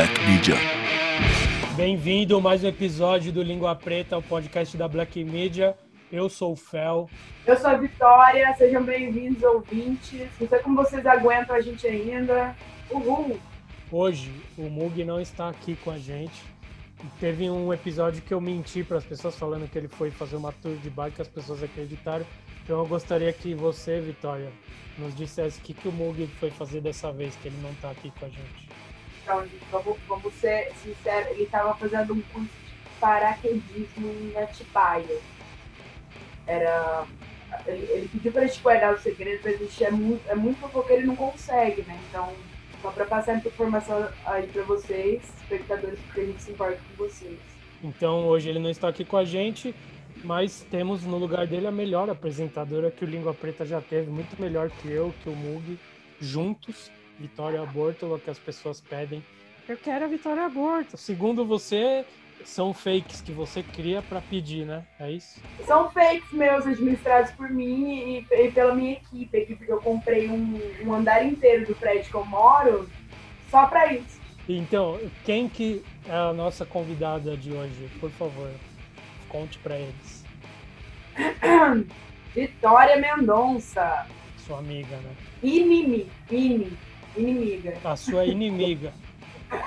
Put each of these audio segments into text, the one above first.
Black Media. Bem-vindo a mais um episódio do Língua Preta, o podcast da Black Media. Eu sou o Fel. Eu sou a Vitória, sejam bem-vindos, ouvintes. Não sei como vocês aguentam a gente ainda. Uhul! Hoje, o Mug não está aqui com a gente. Teve um episódio que eu menti para as pessoas falando que ele foi fazer uma tour de bike, as pessoas acreditaram. Então eu gostaria que você, Vitória, nos dissesse o que, que o Mug foi fazer dessa vez, que ele não está aqui com a gente. Então, gente, vamos, vamos ser sinceros, ele estava fazendo um curso de paraquedismo em Atibaia. Era. Ele, ele pediu para gente guardar o segredo, mas a gente é muito, é muito fofoqueiro, ele não consegue, né? Então, só para passar essa informação aí para vocês, espectadores, porque a gente se importa com vocês. Então hoje ele não está aqui com a gente, mas temos no lugar dele a melhor apresentadora que o Língua Preta já teve, muito melhor que eu, que o Mug, juntos. Vitória Aborto, que as pessoas pedem. Eu quero a Vitória Aborto. Segundo você, são fakes que você cria para pedir, né? É isso? São fakes meus administrados por mim e, e pela minha equipe aqui, porque eu comprei um, um andar inteiro do prédio que eu moro só para isso. Então, quem que é a nossa convidada de hoje? Por favor, conte para eles. Vitória Mendonça. Sua amiga, né? Inimi, ini, inimiga. A sua inimiga.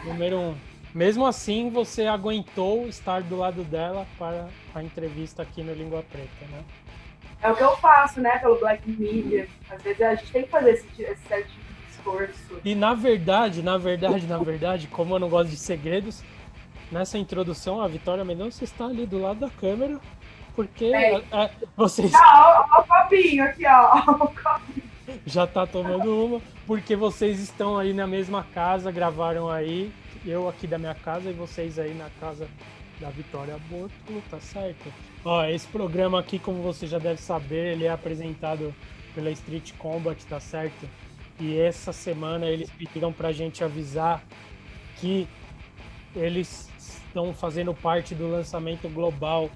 Número um. Mesmo assim, você aguentou estar do lado dela para a entrevista aqui no Língua Preta, né? É o que eu faço, né, pelo Black Media. Às vezes a gente tem que fazer esse, esse certo tipo de esforço. E na verdade, na verdade, na verdade, como eu não gosto de segredos, nessa introdução a Vitória Mendonça está ali do lado da câmera, porque É. é, vocês Ah, ó, ó o copinho aqui, ó. ó o copinho. Já tá tomando uma, porque vocês estão aí na mesma casa, gravaram aí, eu aqui da minha casa e vocês aí na casa da Vitória Bótulo, tá certo? Ó, esse programa aqui, como você já deve saber, ele é apresentado pela Street Combat, tá certo? E essa semana eles pediram pra gente avisar que eles estão fazendo parte do lançamento global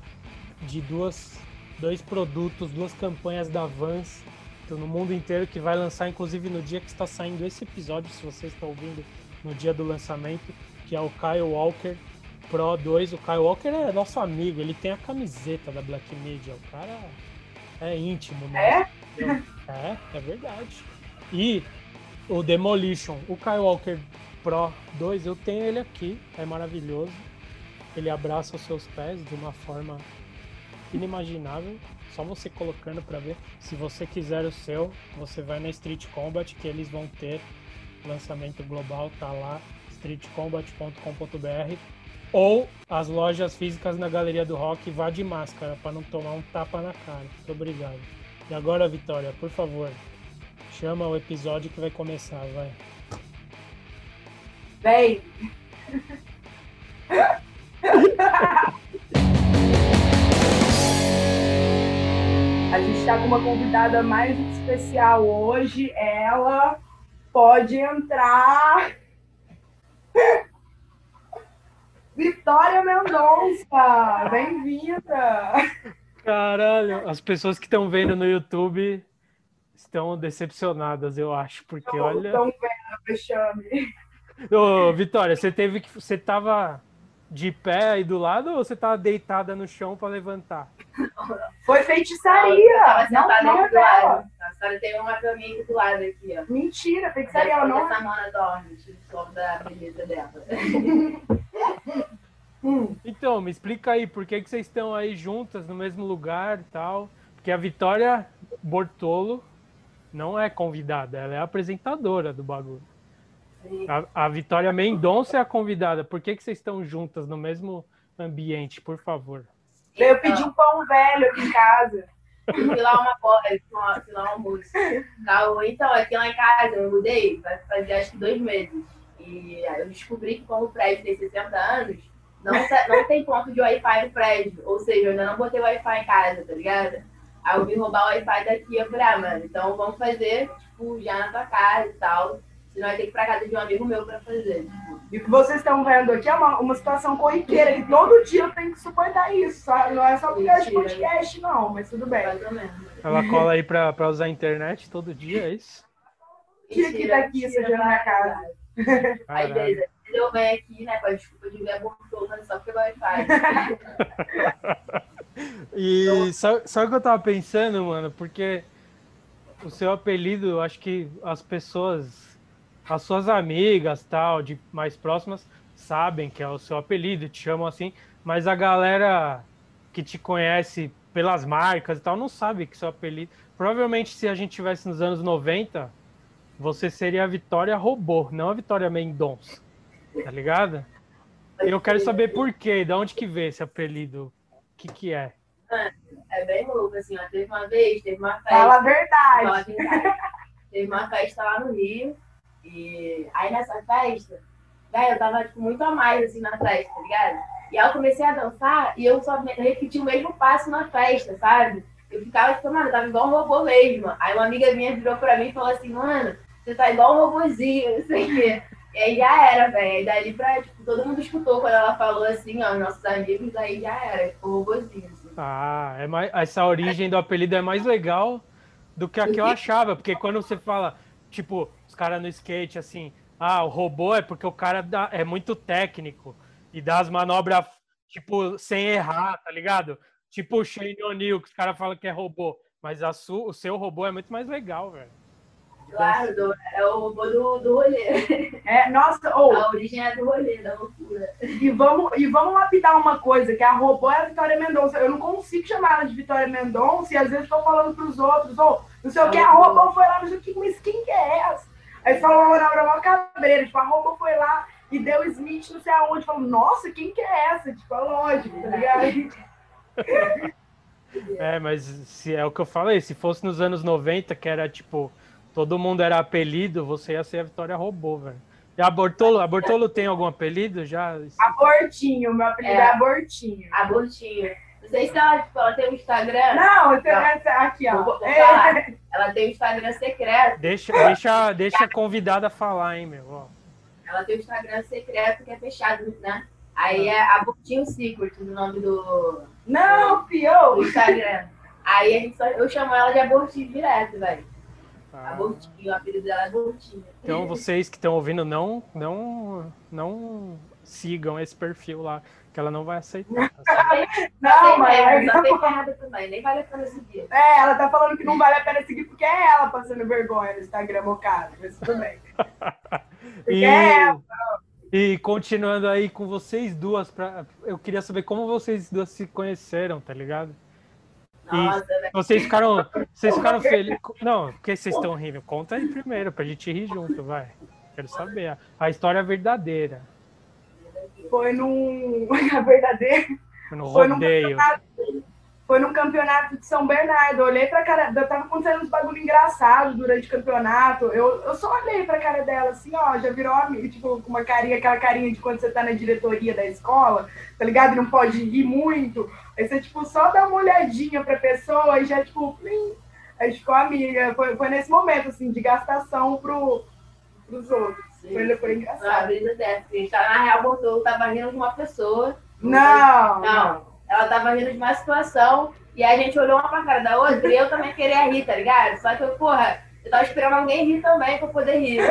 de duas, dois produtos, duas campanhas da Vans no mundo inteiro que vai lançar, inclusive no dia que está saindo esse episódio, se você está ouvindo no dia do lançamento, que é o Kyle Walker Pro 2. O Kyle Walker é nosso amigo, ele tem a camiseta da Black Media, o cara é íntimo, né? É, é verdade. E o Demolition, o Kyle Walker Pro 2, eu tenho ele aqui, é maravilhoso. Ele abraça os seus pés de uma forma inimaginável. Só você colocando para ver. Se você quiser o seu, você vai na Street Combat que eles vão ter lançamento global, tá lá streetcombat.com.br ou as lojas físicas na Galeria do Rock, vá de máscara para não tomar um tapa na cara. Muito obrigado. E agora, Vitória, por favor, chama o episódio que vai começar, vai. Véi. A gente está com uma convidada mais especial hoje. Ela pode entrar. Vitória Mendonça, bem-vinda! Caralho, as pessoas que estão vendo no YouTube estão decepcionadas, eu acho, porque olha. Então, vendo, vexame. Ô, Vitória, você teve que. Você tava de pé aí do lado ou você tava deitada no chão para levantar? Foi feitiçaria! Tava Não, sentada não é do lado. dela. A senhora tem uma caminha do lado aqui, ó. Mentira, feitiçaria, ela não é. Essa mona dorme, o som da beleza dela. Hum. Então, me explica aí, por que, que vocês estão aí juntas no mesmo lugar e tal? Porque a Vitória Bortolo não é convidada, ela é apresentadora do bagulho. A, a Vitória Mendonça é a convidada. Por que, que vocês estão juntas no mesmo ambiente, por favor? Eu pedi um pão velho aqui em casa. Fui lá uma fui lá um almoço. Tá, Então, aqui lá em casa, eu mudei, vai fazer acho que dois meses. E aí eu descobri que como o prédio tem 60 anos, não, tá- não tem ponto de Wi-Fi no prédio. Ou seja, eu ainda não botei Wi-Fi em casa, tá ligado? Aí eu vim roubar o Wi-Fi daqui, eu falei, ah, mano, então vamos fazer, tipo, já na tua casa e tal. Senão vai ter que ir pra casa de um amigo meu pra fazer. Tipo, E o que vocês estão vendo aqui é uma, uma situação corriqueira, que todo dia eu tenho que suportar isso. só- Não é só porque é podcast, não, mas tudo bem. mais ou menos. Ela cola aí pra, pra usar a internet todo dia, é isso? Tira aqui daqui, suja na minha casa. Caralho. vezes, eu venho aqui, né, com a desculpa de ver mas só porque vai faz. e sabe, sabe o que eu tava pensando, mano? Porque o seu apelido, eu acho que as pessoas, as suas amigas, tal, de mais próximas, sabem que é o seu apelido, te chamam assim, mas a galera que te conhece pelas marcas e tal não sabe que seu apelido. Provavelmente, se a gente tivesse nos anos 90, você seria a Vitória Robô, não a Vitória Mendonça. Tá ligado? Eu quero saber por quê, de onde que veio esse apelido? O que que é? É bem louco, assim, ó. Teve uma vez, teve uma festa. Fala a verdade. Fala a verdade. teve uma festa lá no Rio. E aí nessa festa, velho, eu tava tipo, muito a mais assim na festa, tá ligado? E aí eu comecei a dançar e eu só repeti o mesmo passo na festa, sabe? Eu ficava tipo, mano, eu tava igual um robô mesmo. Aí uma amiga minha virou pra mim e falou assim, mano, você tá igual um robôzinho, não sei o quê. E aí já era, velho. E dali pra, tipo, todo mundo escutou quando ela falou assim, ó, nossos amigos, aí já era, tipo, robôzinho. Assim. Ah, é mais, essa origem do apelido é mais legal do que a que eu achava, porque quando você fala, tipo, caras no skate, assim, ah, o robô é porque o cara dá, é muito técnico e dá as manobras, tipo, sem errar, tá ligado? Tipo o Shane O'Neill, que os caras falam que é robô, mas a su, o seu robô é muito mais legal, velho. Claro, do, é o robô do, do rolê. É, nossa, ou. A origem é do rolê, da loucura. E vamos, e vamos lapidar uma coisa, que a robô é a Vitória Mendonça. Eu não consigo chamar ela de Vitória Mendonça e às vezes estou falando pros outros, ou não sei o que, a robô foi lá, não sei o que, mas quem que é essa? Aí falou uma manobra mal cabreira, tipo, a robô foi lá e deu Smith não sei aonde. Falou, nossa, quem que é essa? Tipo, é lógico, tá ligado? É, mas se é o que eu falei, se fosse nos anos 90, que era tipo todo mundo era apelido, você ia ser a Vitória Robô, velho. E a Bortolo, a Bortolo tem algum apelido já? Abortinho, meu apelido é, é Abortinho. Abortinho. Não sei se ela, tipo, ela tem um Instagram. Não, eu tenho essa aqui, ó. Vou, vou é. Ela tem um Instagram secreto. Deixa, deixa, deixa a convidada falar, hein, meu. Ó. Ela tem um Instagram secreto que é fechado, né? Aí é Abortinho Secret, o nome do. Não, pior! Do Instagram. Aí a gente só, eu chamo ela de Abortinho direto, velho. Ah. A Boltinho, o apelido dela é Boltinho. Então vocês que estão ouvindo, não, não, não sigam esse perfil lá, que ela não vai aceitar. Assim. não, mas não tem errado também, nem vale a pena seguir. É, ela tá falando que não vale a pena seguir porque é ela passando vergonha no Instagram mocado, mas tudo bem. E... é ela. E continuando aí com vocês duas, pra... eu queria saber como vocês duas se conheceram, tá ligado? Nossa, e vocês ficaram, vocês ficaram felizes. Não, porque vocês estão rindo? Conta aí primeiro, pra gente rir junto, vai. Quero saber. A história verdadeira. Foi num. A verdadeira? Foi no rodeio. Foi foi no campeonato de São Bernardo. Eu olhei pra cara. Eu tava acontecendo uns bagulho engraçado durante o campeonato. Eu, eu só olhei pra cara dela assim, ó, já virou amigo, tipo, com uma carinha, aquela carinha de quando você tá na diretoria da escola, tá ligado? Não pode rir muito. Aí você, tipo, só dá uma olhadinha pra pessoa e já, tipo, plim, aí ficou amiga. Foi, foi nesse momento, assim, de gastação pro, pros outros. Foi, foi engraçado. Uma brisa dessa. A gente tá, na real, botou, tava rindo de uma pessoa. Não, não. não. Ela tava rindo de uma situação e a gente olhou uma pra cara da outra e eu também queria rir, tá ligado? Só que eu, porra, eu tava esperando alguém rir também pra poder rir.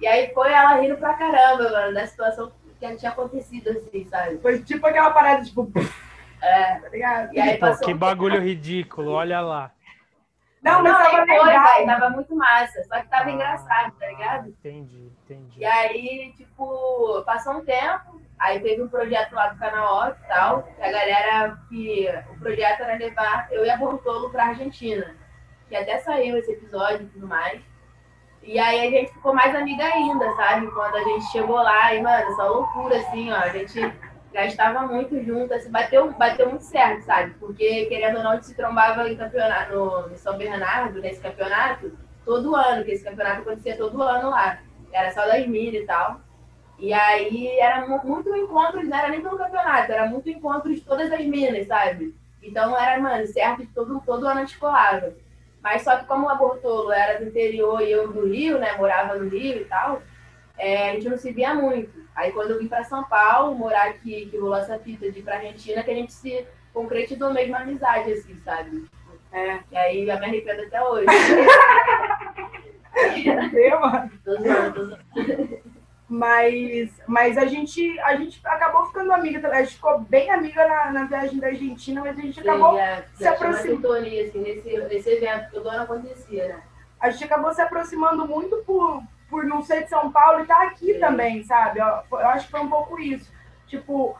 E aí foi ela rindo pra caramba, mano, da situação que tinha acontecido, assim, sabe? Foi tipo aquela parada, tipo. É, tá ligado? E aí passou que bagulho ridículo, olha lá. Não, não, tava foi, legal. tava muito massa, só que tava ah, engraçado, tá ligado? Entendi, entendi. E aí, tipo, passou um tempo, Aí teve um projeto lá do canal Off e tal, que a galera que o projeto era levar eu e a Bortolo pra Argentina. Que até saiu esse episódio e tudo mais. E aí a gente ficou mais amiga ainda, sabe? Quando a gente chegou lá, e, mano, essa loucura, assim, ó, a gente gastava muito junto, assim, bateu, bateu muito certo, sabe? Porque, querendo ou não, a gente se trombava em campeonato, no, em São Bernardo, nesse campeonato, todo ano, que esse campeonato acontecia todo ano lá. Era só das milhas e tal. E aí era muito encontro, não era nem pelo campeonato, era muito encontro de todas as minas, sabe? Então era, mano, certo, todo, todo ano a gente colava. Mas só que como a Bortolo era do interior e eu do Rio, né, morava no Rio e tal, é, a gente não se via muito. Aí quando eu vim para São Paulo, morar aqui, que rolou essa fita de ir pra Argentina, que a gente se concretizou mesmo a amizade, assim, sabe? É. E aí eu me arrependo até hoje. Eu, mano. Tô zoando, tô zoando. Mas, mas a, gente, a gente acabou ficando amiga, a gente ficou bem amiga na, na viagem da Argentina, mas a gente acabou já, se já aproximando. Assim, nesse, nesse evento que o ano acontecia, né? A gente acabou se aproximando muito por, por não ser de São Paulo e tá aqui Sim. também, sabe? Eu, eu acho que foi um pouco isso. Tipo,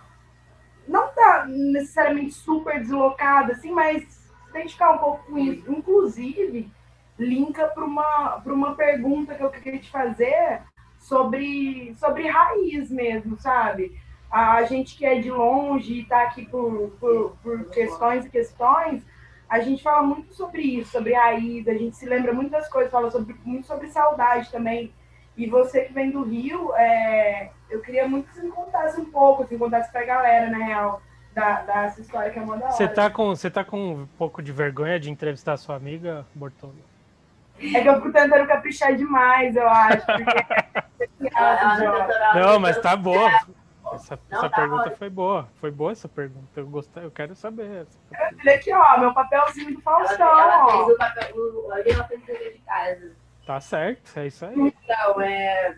não tá necessariamente super deslocada, assim, mas identificar um pouco com isso. Inclusive, linka para uma, uma pergunta que eu queria te fazer sobre, sobre raiz mesmo, sabe? A gente que é de longe e está aqui por, por, por questões e questões, a gente fala muito sobre isso, sobre raiz, a gente se lembra muitas coisas, fala sobre, muito sobre saudade também. E você que vem do Rio, é, eu queria muito que você me contasse um pouco, assim, contasse pra galera, na real, da, dessa história que é uma da hora. Você tá, com, você tá com um pouco de vergonha de entrevistar sua amiga, Bortolo? É que eu fico tentando caprichar demais, eu acho. Porque... não, mas tá boa. Essa, não, essa tá pergunta foi boa. Foi boa essa pergunta. Eu gostei, eu quero saber. Olha aqui, ó, meu papelzinho do Faustão. Ela, ela fez o papel, o, ela fez o de casa. Tá certo, é isso aí. Então, é.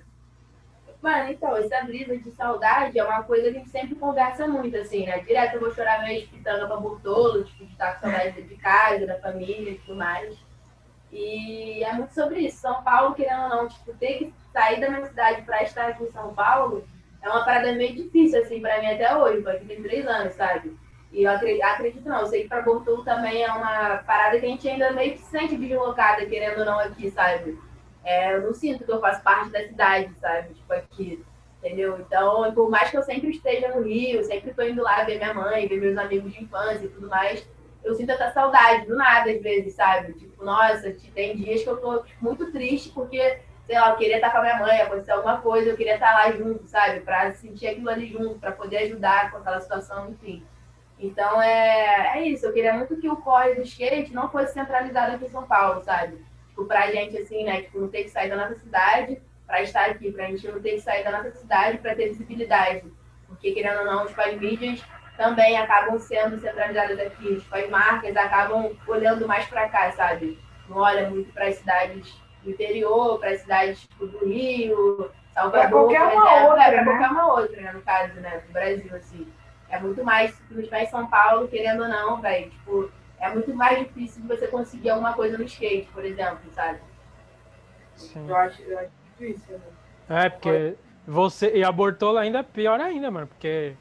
Mano, então, essa brisa de saudade é uma coisa que a gente sempre conversa muito, assim, né? Direto eu vou chorar meio escutando pra Bortolo, tipo, de estar com saudade de casa, da família e tudo mais. E é muito sobre isso. São Paulo, querendo ou não, tipo, ter que sair da minha cidade pra estar aqui em São Paulo é uma parada meio difícil, assim, pra mim até hoje, porque tem três anos, sabe? E eu acredito, acredito não, eu sei que para Bortolo também é uma parada que a gente ainda meio que se sente deslocada, querendo ou não, aqui, sabe? É, eu não sinto que eu faço parte da cidade, sabe? Tipo, aqui, entendeu? Então, por mais que eu sempre esteja no Rio, sempre tô indo lá ver minha mãe, ver meus amigos de infância e tudo mais, eu sinto essa saudade do nada, às vezes, sabe? Tipo, nossa, tem dias que eu tô tipo, muito triste porque, sei lá, eu queria estar com a minha mãe, acontecer alguma coisa, eu queria estar lá junto, sabe? Pra sentir aquilo ali junto, pra poder ajudar com aquela situação, enfim. Então é, é isso, eu queria muito que o corre do skate não fosse centralizado aqui em São Paulo, sabe? Tipo, pra gente, assim, né, tipo, não ter que sair da nossa cidade pra estar aqui, pra gente não ter que sair da nossa cidade pra ter visibilidade. Porque, querendo ou não, tipo, as mídias também acabam sendo centralizadas aqui. Tipo, as marcas acabam olhando mais pra cá, sabe? Não olha muito para as cidades do interior, para as cidades tipo, do Rio, Salvador, qualquer uma outra, é, pra né? qualquer uma outra, né, no caso, né, do Brasil, assim. É muito mais, se tu em São Paulo, querendo ou não, velho, tipo, é muito mais difícil de você conseguir alguma coisa no skate, por exemplo, sabe? Sim. Eu acho, eu acho difícil, né? É, porque você. E a Bortola ainda é pior ainda, mano, porque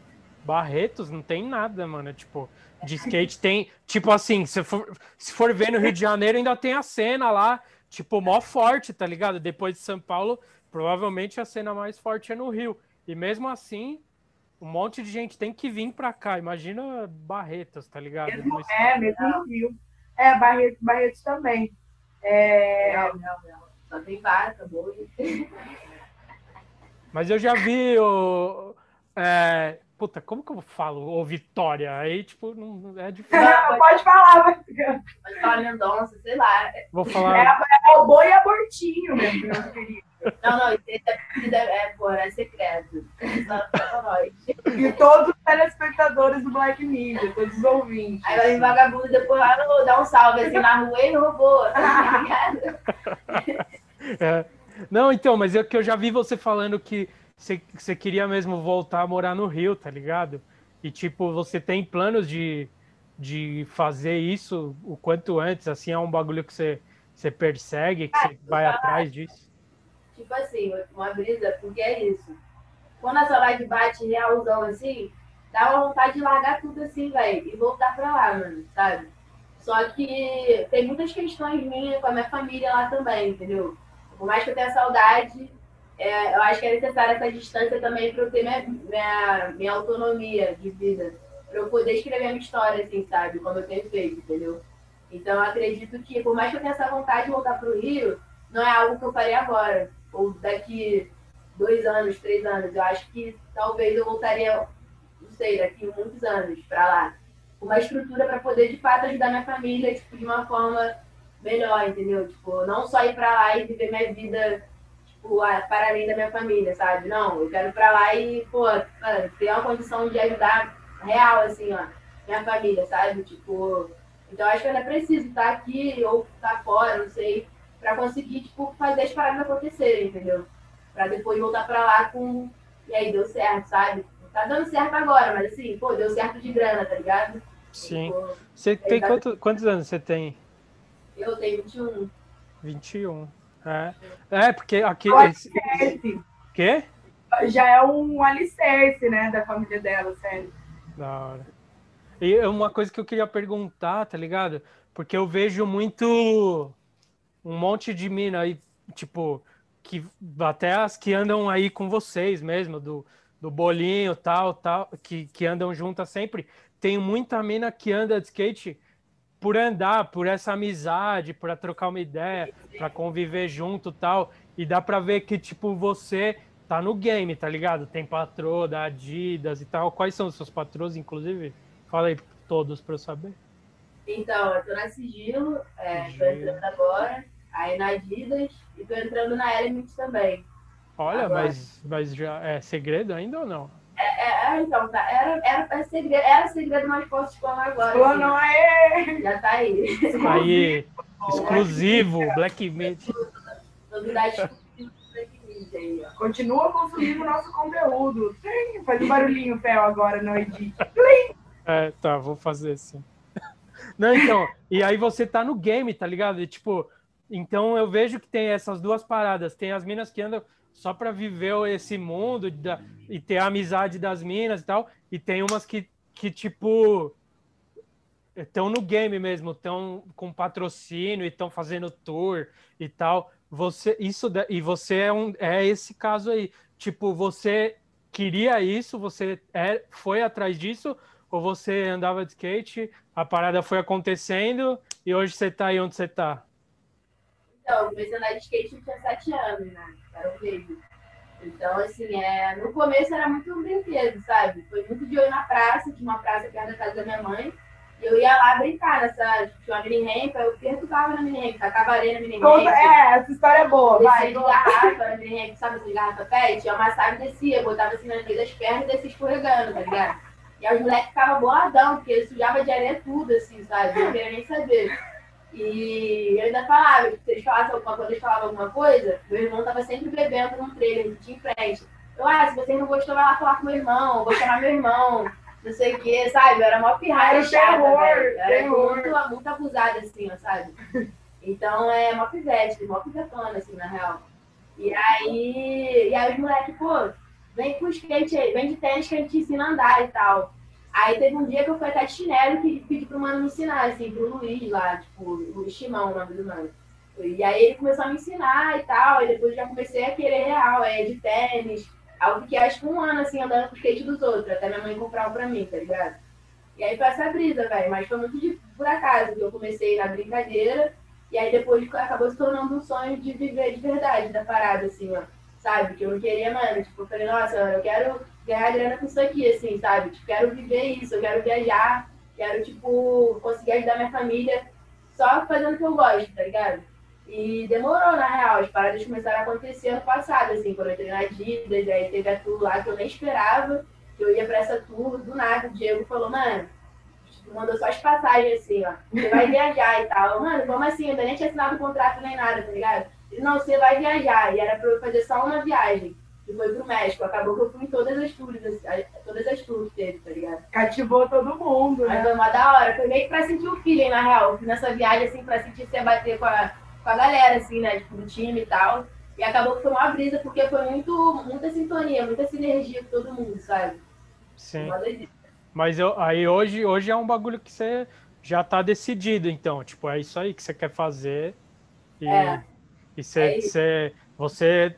Barretos não tem nada, mano. É, tipo, de skate tem. Tipo assim, se for, se for ver no Rio de Janeiro, ainda tem a cena lá, tipo, mó forte, tá ligado? Depois de São Paulo, provavelmente a cena mais forte é no Rio. E mesmo assim, um monte de gente tem que vir para cá. Imagina Barretos, tá ligado? Mesmo, é, mesmo no Rio. É, Barretos, Barretos também. É... Não, não, não. Só tem vaca, boi. Mas eu já vi o. É, puta, como que eu falo? Ou Vitória? Aí, tipo, não é difícil. Não, pode falar, mas... Pode falar Mendonça, sei lá. Vou falar. É, é o boi abortinho, meu querido. Não, não, esse é, é, pô, é secreto. E todos os telespectadores do Black Media, todos os ouvintes. Aí vai vir vagabundo depois lá no, dar um salve assim na rua e roubou, tá é. Não, então, mas é que eu já vi você falando que você, você queria mesmo voltar a morar no Rio, tá ligado? E tipo, você tem planos de, de fazer isso o quanto antes, assim, é um bagulho que você, você persegue, que você vai atrás disso? Tipo assim, uma brisa, porque é isso. Quando a saudade bate realzão assim, dá uma vontade de largar tudo assim, velho, e voltar pra lá, mano, sabe? Só que tem muitas questões minhas com a minha família lá também, entendeu? Por mais que eu tenha saudade, é, eu acho que é necessária essa distância também para eu ter minha, minha, minha autonomia de vida. Para eu poder escrever a minha história, assim, sabe? Como eu tenho feito, entendeu? Então, eu acredito que, por mais que eu tenha essa vontade de voltar para o Rio, não é algo que eu farei agora ou daqui dois anos, três anos. Eu acho que talvez eu voltaria, não sei, daqui muitos anos para lá. Uma estrutura para poder, de fato, ajudar minha família tipo, de uma forma melhor, entendeu? Tipo, não só ir para lá e viver minha vida tipo, para além da minha família, sabe? Não, eu quero ir para lá e, pô, ter uma condição de ajudar real, assim, ó, minha família, sabe? Tipo, então acho que eu ainda preciso estar aqui ou estar fora, não sei, para conseguir, tipo, fazer as paradas acontecerem, entendeu? pra depois voltar pra lá com. E aí deu certo, sabe? Tá dando certo agora, mas assim, pô, deu certo de grana, tá ligado? Sim. Pô, Você tem Exato. quanto- quantos anos você tem? eu tenho 21. 21. É, é porque aqui. Esse quê? já é um alicerce, né, da família dela, sério. Da hora. E é uma coisa que eu queria perguntar, tá ligado? Porque eu vejo muito um monte de mina aí, tipo, que até as que andam aí com vocês mesmo, do, do bolinho tal, tal, que, que andam juntas sempre. Tem muita mina que anda de skate por andar, por essa amizade, para trocar uma ideia, para conviver junto tal. E dá pra ver que, tipo, você tá no game, tá ligado? Tem patroa da Adidas e tal. Quais são os seus patrões, inclusive? Fala aí todos pra eu saber. Então, eu tô na Sigilo, é, tô entrando agora, aí na Adidas e tô entrando na Element também. Olha, Agora. mas, mas já é segredo ainda ou não? É, é, então, tá, era, era, era segredo, era segredo, mas posso explanar agora. Falou, assim. não é. Já tá aí. Aí, exclusivo, Black Meat. Novidade exclusiva do Black Media aí, ó. Continua consumindo nosso conteúdo. Sim, Faz um barulhinho, Fel, agora no edit. É, tá, vou fazer assim. Não, então, e aí você tá no game, tá ligado? E, tipo, então eu vejo que tem essas duas paradas. Tem as minas que andam só pra viver esse mundo da- e ter a amizade das minas e tal. E tem umas que, que tipo, estão no game mesmo, estão com patrocínio e estão fazendo tour e tal. Você, isso, e você é, um, é esse caso aí. Tipo, você queria isso, você é, foi atrás disso, ou você andava de skate, a parada foi acontecendo e hoje você tá aí onde você tá? Então, eu comecei a andar de skate eu tinha 7 anos, né? Era um baby. Então, assim, é, no começo era muito um brinquedo, sabe? Foi muito de eu ir na praça, tinha uma praça perto da casa da minha mãe. E eu ia lá brincar nessa, tinha uma mini ramp, aí eu perturbava na mini ramp, tacava areia na mini Conta- ramp. É, essa história é boa, Descia vai. de garrafa, na mini ramp, sabe, de garrafa pet? Eu amassava e descia, botava assim na meio das pernas e descia escorregando, tá ligado? E aí os moleques ficavam boladão, porque sujava de areia tudo, assim, sabe? Eu não queria nem saber. E eu ainda falava, se eles falassem alguma coisa, eles falavam alguma coisa, meu irmão tava sempre bebendo num trailer em frente. Eu, ah, se vocês não gostou, vai lá falar com meu irmão, vou chamar meu irmão, não sei o que, sabe? Eu era mó pirralha Era chata, terror, velho. Era terror. muito, muito abusada, assim, ó, sabe? Então é mó pivete, mó pivetona, assim, na real. E aí, e aí os moleques, pô, vem com skate aí, vem de tênis que a gente ensina a andar e tal. Aí teve um dia que eu fui até de chinelo que pedi pro mano me ensinar, assim, pro Luiz lá, tipo, o Luiz Chimão, o nome do mano. E aí ele começou a me ensinar e tal, e depois já comecei a querer real, é, de tênis. Aí eu fiquei acho que um ano, assim, andando com skate dos outros, até minha mãe comprar um pra mim, tá ligado? E aí foi essa brisa, velho, mas foi muito de por acaso, que eu comecei na brincadeira, e aí depois acabou se tornando um sonho de viver de verdade da parada, assim, ó. Sabe? Que eu não queria, mano. Tipo, eu falei, nossa, eu quero ganhar grana com isso aqui, assim, sabe? Tipo, quero viver isso, eu quero viajar, quero, tipo, conseguir ajudar minha família só fazendo o que eu gosto, tá ligado? E demorou, na real, as paradas começaram a acontecer ano passado, assim, quando eu entrei na Adidas, aí teve a tour lá que eu nem esperava, que eu ia pra essa tour, do nada, o Diego falou, mano, mandou só as passagens, assim, ó, você vai viajar e tal. Mano, como assim? Eu ainda nem tinha assinado contrato nem nada, tá ligado? Ele, não, você vai viajar, e era pra eu fazer só uma viagem, que foi pro México, acabou que eu fui em todas as tours, assim, todas as tours que teve, tá ligado? Cativou todo mundo, Mas né? foi uma da hora. Foi meio que pra sentir o feeling, na real. Nessa viagem, assim, pra sentir você bater com a, com a galera, assim, né? Tipo, do time e tal. E acabou que foi uma brisa, porque foi muito, muita sintonia, muita sinergia com todo mundo, sabe? Sim. Mas eu, aí hoje, hoje é um bagulho que você já tá decidido, então. Tipo, é isso aí que você quer fazer. E, É. e você, É você, você,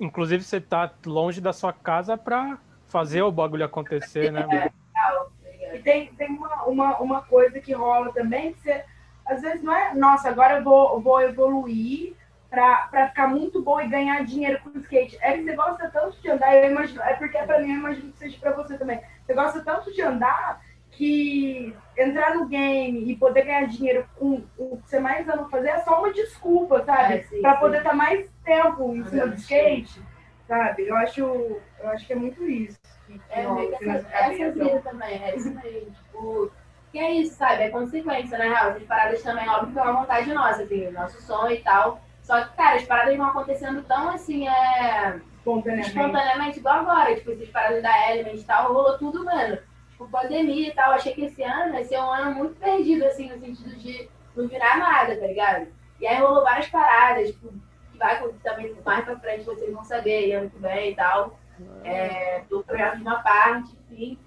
inclusive, você tá longe da sua casa pra fazer o bagulho acontecer, né? tá ligado? E tem, tem uma, uma, uma coisa que rola também, que você, às vezes não é, nossa, agora eu vou, eu vou evoluir pra, pra ficar muito bom e ganhar dinheiro com skate. É que você gosta tanto de andar, eu imagino, é porque é pra mim, eu imagino que seja pra você também. Você gosta tanto de andar que entrar no game e poder ganhar dinheiro com o que você mais ama fazer é só uma desculpa, sabe? É, sim. poder estar mais tempo em cima do skate, sabe? Eu acho, eu acho que é muito isso. que- que É, rola, meio que essa, essa brisa também, é isso mesmo. Tipo, que é isso, sabe? É consequência, real. Essas paradas também, óbvio que é uma vontade nossa, assim, nosso sonho e tal. Só que, cara, as paradas vão acontecendo tão assim, é. Espontaneamente. Espontaneamente, igual agora. Tipo, essas paradas da Element e tal, rolou tudo, mano. Tipo, pandemia e tal. Achei que esse ano ia ser um ano muito perdido, assim, no sentido de não virar nada, tá ligado? E aí rolou várias paradas, tipo, vai também mais pra frente, vocês vão saber, ano que vem e tal. É, do projeto de uma parte, enfim.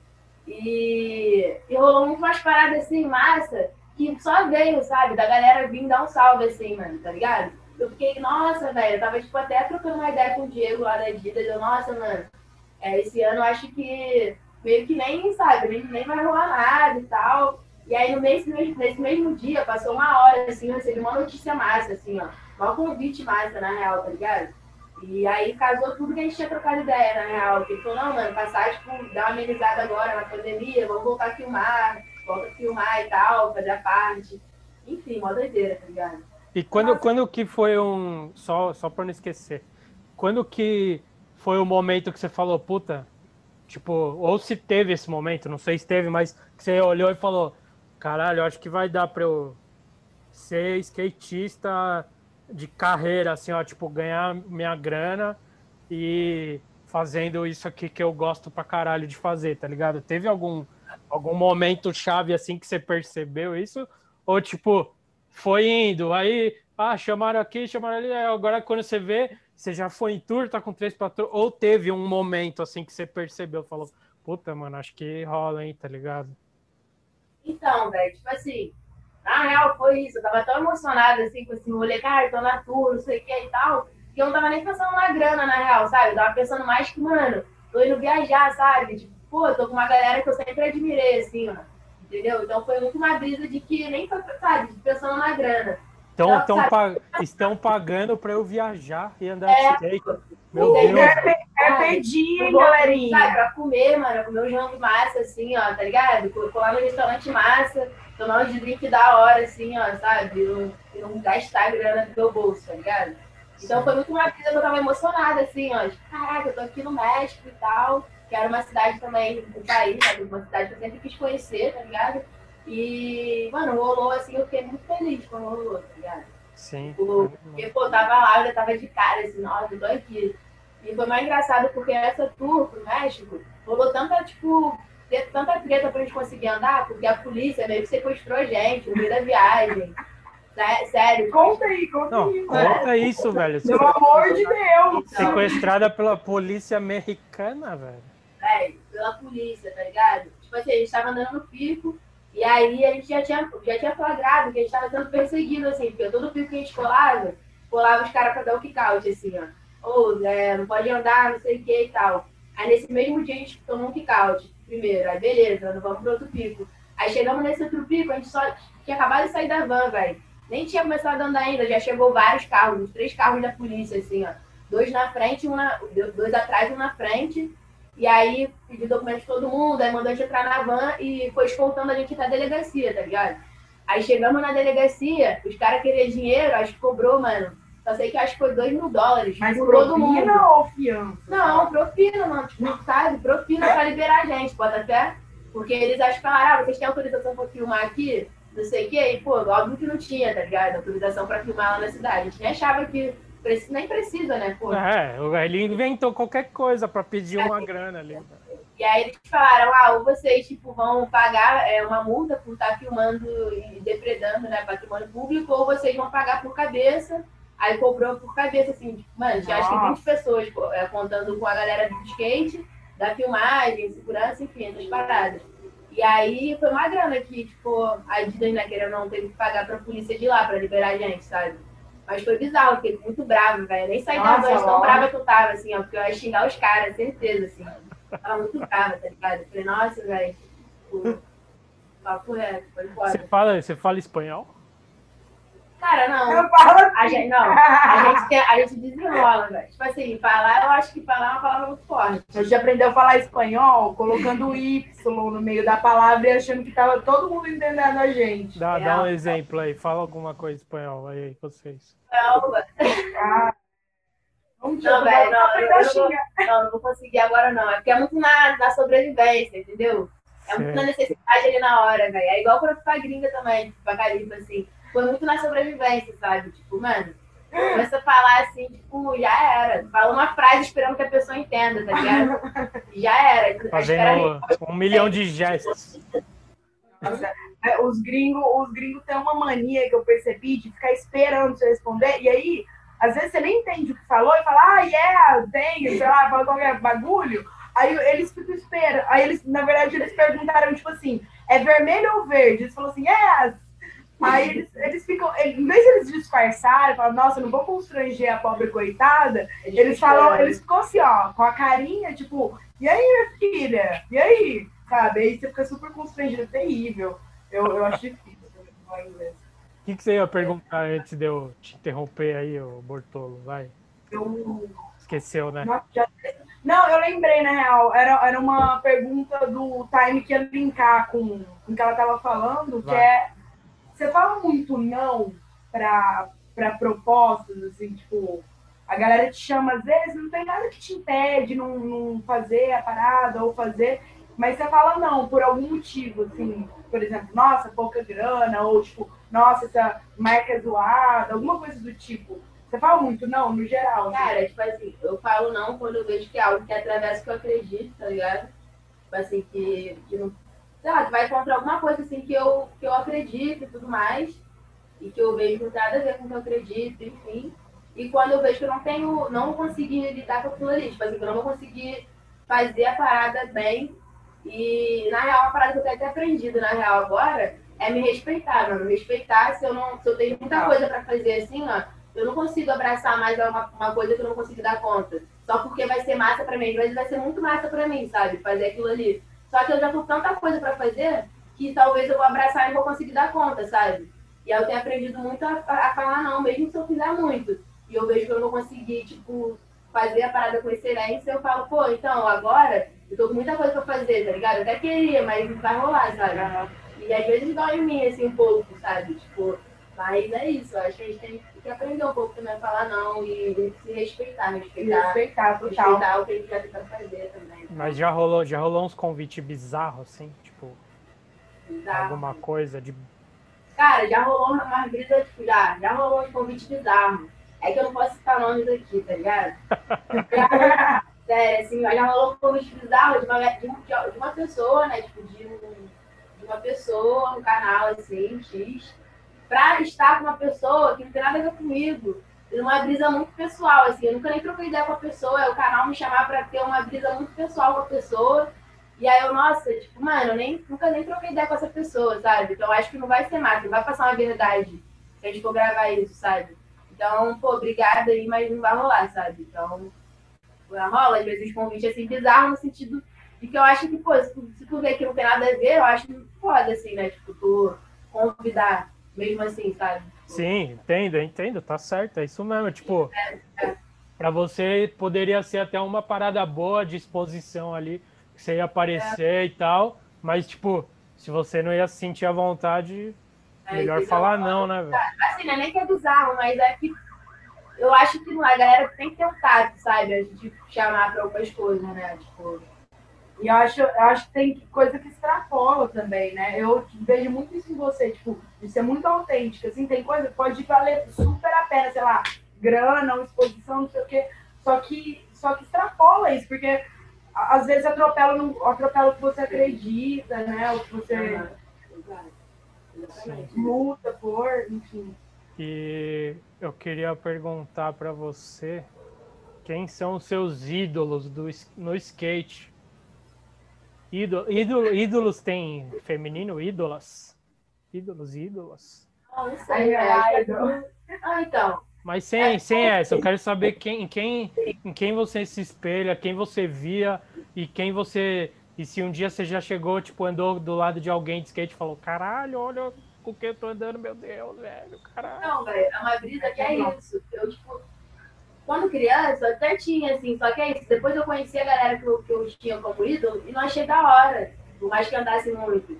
E, e rolou muito umas paradas assim, massa, que só veio, sabe? Da galera vir dar um salve assim, mano, tá ligado? Eu fiquei, nossa, velho, eu tava tipo até trocando uma ideia com o Diego lá da Adidas, eu, nossa, mano, é, esse ano eu acho que meio que nem, sabe, nem, nem vai rolar nada e tal. E aí no mês, nesse mesmo dia, passou uma hora, assim, eu recebi uma notícia massa, assim, ó. Uma convite massa, na real, tá ligado? E aí casou tudo que a gente tinha trocado ideia, na real. Que ele falou, não, mano, passar, tipo, dar uma amenizada agora na pandemia, vamos voltar a filmar, volta a filmar e tal, fazer a parte. Enfim, mó doideira, tá ligado? E quando, quando que foi um. Só, só pra não esquecer. Quando que foi o momento que você falou, puta, tipo, ou se teve esse momento, não sei se teve, mas que você olhou e falou, caralho, acho que vai dar pra eu ser skatista de carreira, assim, ó, tipo, ganhar minha grana e fazendo isso aqui que eu gosto pra caralho de fazer, tá ligado? Teve algum, algum momento chave assim que você percebeu isso? Ou tipo, foi indo, aí, ah, chamaram aqui, chamaram ali, agora quando você vê, você já foi em tour, tá com três patrões, ou teve um momento assim que você percebeu, falou, puta, mano, acho que rola, hein, tá ligado? Então, velho, tipo assim, na real foi isso, eu tava tão emocionada assim com esse rolê, cara, tô na tour, não sei o que e tal, que eu não tava nem pensando na grana, na real, sabe? Eu tava pensando mais que, mano, tô indo viajar, sabe? Tipo, pô, tô com uma galera que eu sempre admirei, assim, ó. Entendeu? Então foi muito uma brisa de que nem foi, sabe, pensando na grana. Então, Então, tão sabe? pa- estão pagando pra eu viajar e andar É. de skate. Meu? Deus. É pedir, hein, Eu vou, galerinha? Sabe, pra comer, mano, comer um jango massa, assim, ó, tá ligado? Colar no restaurante massa, tomar um de drink da hora, assim, ó, sabe? E não, não gastar grana do meu bolso, tá ligado? Então foi muito uma vida que eu tava emocionada, assim, ó. Tipo, caraca, eu tô aqui no México e tal, que era uma cidade também do país, sabe? Uma cidade que eu sempre quis conhecer, tá ligado? E, mano, rolou assim, eu fiquei muito feliz quando rolou, tá ligado? Sim. Porque, pô, tava lá, eu já tava de cara, assim, nossa, eu tô aqui. E foi mais engraçado porque essa tour pro México rolou tanta, tipo, tanta treta pra gente conseguir andar, porque a polícia meio que sequestrou a gente no meio da viagem. Sé- Sério. Conta aí, conta Não, aí. conta isso, velho. Pelo amor de Deus. Sequestrada pela polícia americana, velho. velho, pela polícia, tá ligado? Tipo assim, a gente tava andando no pico, e aí a gente já tinha, já tinha flagrado que a gente tava sendo perseguido, assim, porque todo pico que a gente colava, colava os caras pra dar o kick-out, assim, ó. Ou, é, não pode andar, não sei o que e tal. Aí nesse mesmo dia a gente tomou um kick-out, primeiro, aí beleza, não vamos pro outro pico. Aí chegamos nesse outro pico, a gente só tinha acabado de sair da van, velho. Nem tinha começado a andar ainda, já chegou vários carros, uns três carros da polícia, assim, ó. Dois na frente, um na, dois atrás, um na frente. E aí pediu documento de todo mundo, aí mandou a gente entrar na van e foi escoltando a gente até delegacia, tá ligado? Aí chegamos na delegacia, os caras queriam dinheiro, acho que cobrou, mano. Só sei que acho que foi dois mil dólares Mas por todo mundo. ou fiança? Não, propina, mano. Tipo, sabe? Propina pra liberar a gente, pode até. Porque eles acham que falaram, ah, vocês têm autorização pra filmar aqui? Não sei o quê. E, pô, óbvio que não tinha, tá ligado? Autorização pra filmar lá na cidade. A gente nem achava que preci- nem precisa, né, pô? É, ele inventou qualquer coisa pra pedir uma grana ali. E aí eles falaram, ah, ou vocês, tipo, vão pagar é, uma multa por estar filmando e depredando, né, patrimônio público, ou vocês vão pagar por cabeça. Aí cobrou por cabeça, assim, tipo, mano, tinha acho que 20 pessoas é, contando com a galera do skate, da filmagem, segurança, enfim, essas paradas. E aí foi uma grana que, tipo, a Adidas, né, querendo não, teve que pagar pra polícia de lá pra liberar a gente, sabe? Mas foi bizarro, fiquei muito brava, velho. Nem saí da Nossa, van, de tão brava que eu tava, assim, ó, porque eu ia xingar os caras, certeza, assim. Tava muito brava, tá ligado? Eu falei, nossa, velho, tipo, papo reto, foi Você foda. fala, você fala espanhol? Cara, não. Eu falo assim. A gente, não, a gente, tem- a gente desenrola, velho. Tipo assim, falar, eu acho que falar é uma palavra muito forte. A gente aprendeu a falar espanhol colocando o Y no meio da palavra e achando que tava todo mundo entendendo a gente. Dá, É. dá um exemplo aí, fala alguma coisa em espanhol aí, vocês. Não, Não, velho, não, eu- eu vou- xingar. Não, não vou conseguir agora, não. É porque é muito na, na sobrevivência, entendeu? É muito Certo. na necessidade ali na hora, velho. É igual quando eu fui pra gringa também, tipo, pra Califa, assim. Foi muito na sobrevivência, sabe? Tipo, mano, Começa a falar assim, tipo, já era. Fala uma frase esperando que a pessoa entenda, tá ligado? Já era. Fazendo um milhão de gestos. Nossa, é, os gringos os gringos têm uma mania que eu percebi de ficar esperando você responder, e aí, às vezes você nem entende o que falou e fala, ah, yeah, tem, sei lá, fala qualquer bagulho. Aí eles ficam esperando. Aí eles, na verdade, eles perguntaram, tipo assim, é vermelho ou verde? Eles falaram assim, yes! Aí eles, eles ficam, em vez de eles disfarçarem, falam, nossa, não vou constranger a pobre coitada, eles, falam, eles ficam assim, ó, com a carinha, tipo, e aí, minha filha? E aí? Sabe? Aí você fica super constrangido, é terrível. Eu, eu acho difícil falar inglês. O que, que, você ia perguntar antes de eu te interromper aí, ô Bortolo? Vai. Eu... Esqueceu, né? Não, já... Não, eu lembrei, na real. Era, era uma pergunta do Time que ia linkar com, com o que ela tava falando, Vai. que é você fala muito não para propostas, assim, tipo, a galera te chama, às vezes não tem nada que te impede não, não fazer a parada ou fazer, mas você fala não por algum motivo, assim, por exemplo, nossa, pouca grana, ou tipo, nossa, essa marca é zoada, alguma coisa do tipo. Você fala muito não, no geral. Assim. Cara, tipo assim, eu falo não quando eu vejo que é algo que atravessa o que eu acredito, tá ligado? Tipo assim, que, que não sei lá, vai contra alguma coisa assim que eu, que eu acredito e tudo mais, e que eu vejo que não tem nada a ver com o que eu acredito, enfim. E quando eu vejo que eu não tenho, não consegui lidar com aquilo ali, tipo assim, que eu não vou conseguir fazer a parada bem. E na real, a parada que eu tenho até aprendido, na real, agora, é me respeitar, mano. Respeitar se eu não. Se eu tenho muita coisa pra fazer assim, ó, eu não consigo abraçar mais uma, uma coisa que eu não consigo dar conta. Só porque vai ser massa pra mim. Vezes vai ser muito massa pra mim, sabe? Fazer aquilo ali. Só que eu já tô tanta coisa para fazer que talvez eu vou abraçar e não vou conseguir dar conta, sabe? E aí eu tenho aprendido muito a, a falar não, mesmo se eu fizer muito. E eu vejo que eu não consegui, tipo, fazer a parada com excelência, eu falo, pô, então, agora eu tô com muita coisa pra fazer, tá ligado? Eu até queria, mas não vai rolar, sabe? E às vezes dói em mim, assim, um pouco, sabe? Tipo, mas é isso, acho que a gente tem que aprender um pouco também a falar não e, se respeitar, respeitar. Respeitar, total. Respeitar o que a gente já tentando fazer também. Mas já rolou, já rolou uns convites bizarros, assim, tipo. Bizarro. Alguma coisa de. Cara, já rolou uma brisa, tipo, já, já rolou uns convites bizarros. É que eu não posso citar nomes aqui, tá ligado? Sério, assim, já rolou um convite bizarro de uma, de, de uma pessoa, né? Tipo, de, de uma pessoa, um canal assim, X pra estar com uma pessoa que não tem nada a ver comigo. Uma brisa muito pessoal, assim. Eu nunca nem troquei ideia com a pessoa. É o canal me chamar pra ter uma brisa muito pessoal com a pessoa. E aí eu, nossa, tipo, mano, eu nem, nunca nem troquei ideia com essa pessoa, sabe? Então acho que não vai ser massa, não vai passar uma verdade se a gente for gravar isso, sabe? Então, pô, obrigada aí, mas não vai rolar, sabe? Então, rola, às vezes, convite assim, bizarro no sentido de que eu acho que, pô, se tu, se tu vê que não tem nada a ver, eu acho foda, assim, né? Tipo, tu convidar mesmo assim, sabe? Sim, entendo, entendo, tá certo, é isso mesmo. Tipo, para você poderia ser até uma parada boa de exposição ali, que você ia aparecer é. e tal, mas tipo, se você não ia sentir a vontade, é, melhor falar não, né, velho? Assim, não é nem que é bizarro, mas é que eu acho que a galera tem que ter um tato, sabe? A gente chamar para outras coisas, né? Tipo, e acho, acho que tem coisa que extrapola também, né? Eu vejo muito isso em você, tipo, de ser muito autêntica. Assim, tem coisa que pode valer super a pena, sei lá, grana, exposição, não sei o quê. Só que, só que extrapola isso, porque às vezes atropela, no, atropela o que você acredita, né? O que você luta por, enfim. E eu queria perguntar para você quem são os seus ídolos do, no skate? Ídolo, ídolo, ídolos tem feminino? Ídolas? Ídolos, ídolas? Não, isso aí é ídolo. Ah, então. Mas sem, é, sem essa, eu quero saber quem, em, quem, em quem você se espelha, quem você via e quem você. E se um dia você já chegou, tipo, andou do lado de alguém de skate e falou: caralho, olha com que eu tô andando, meu Deus, velho, caralho. Não, velho, é uma brisa que é isso. Eu, tipo, quando criança, até tinha, assim, só que é isso. Depois eu conheci a galera que eu, que eu tinha como ídolo e não achei da hora, por mais que andasse muito.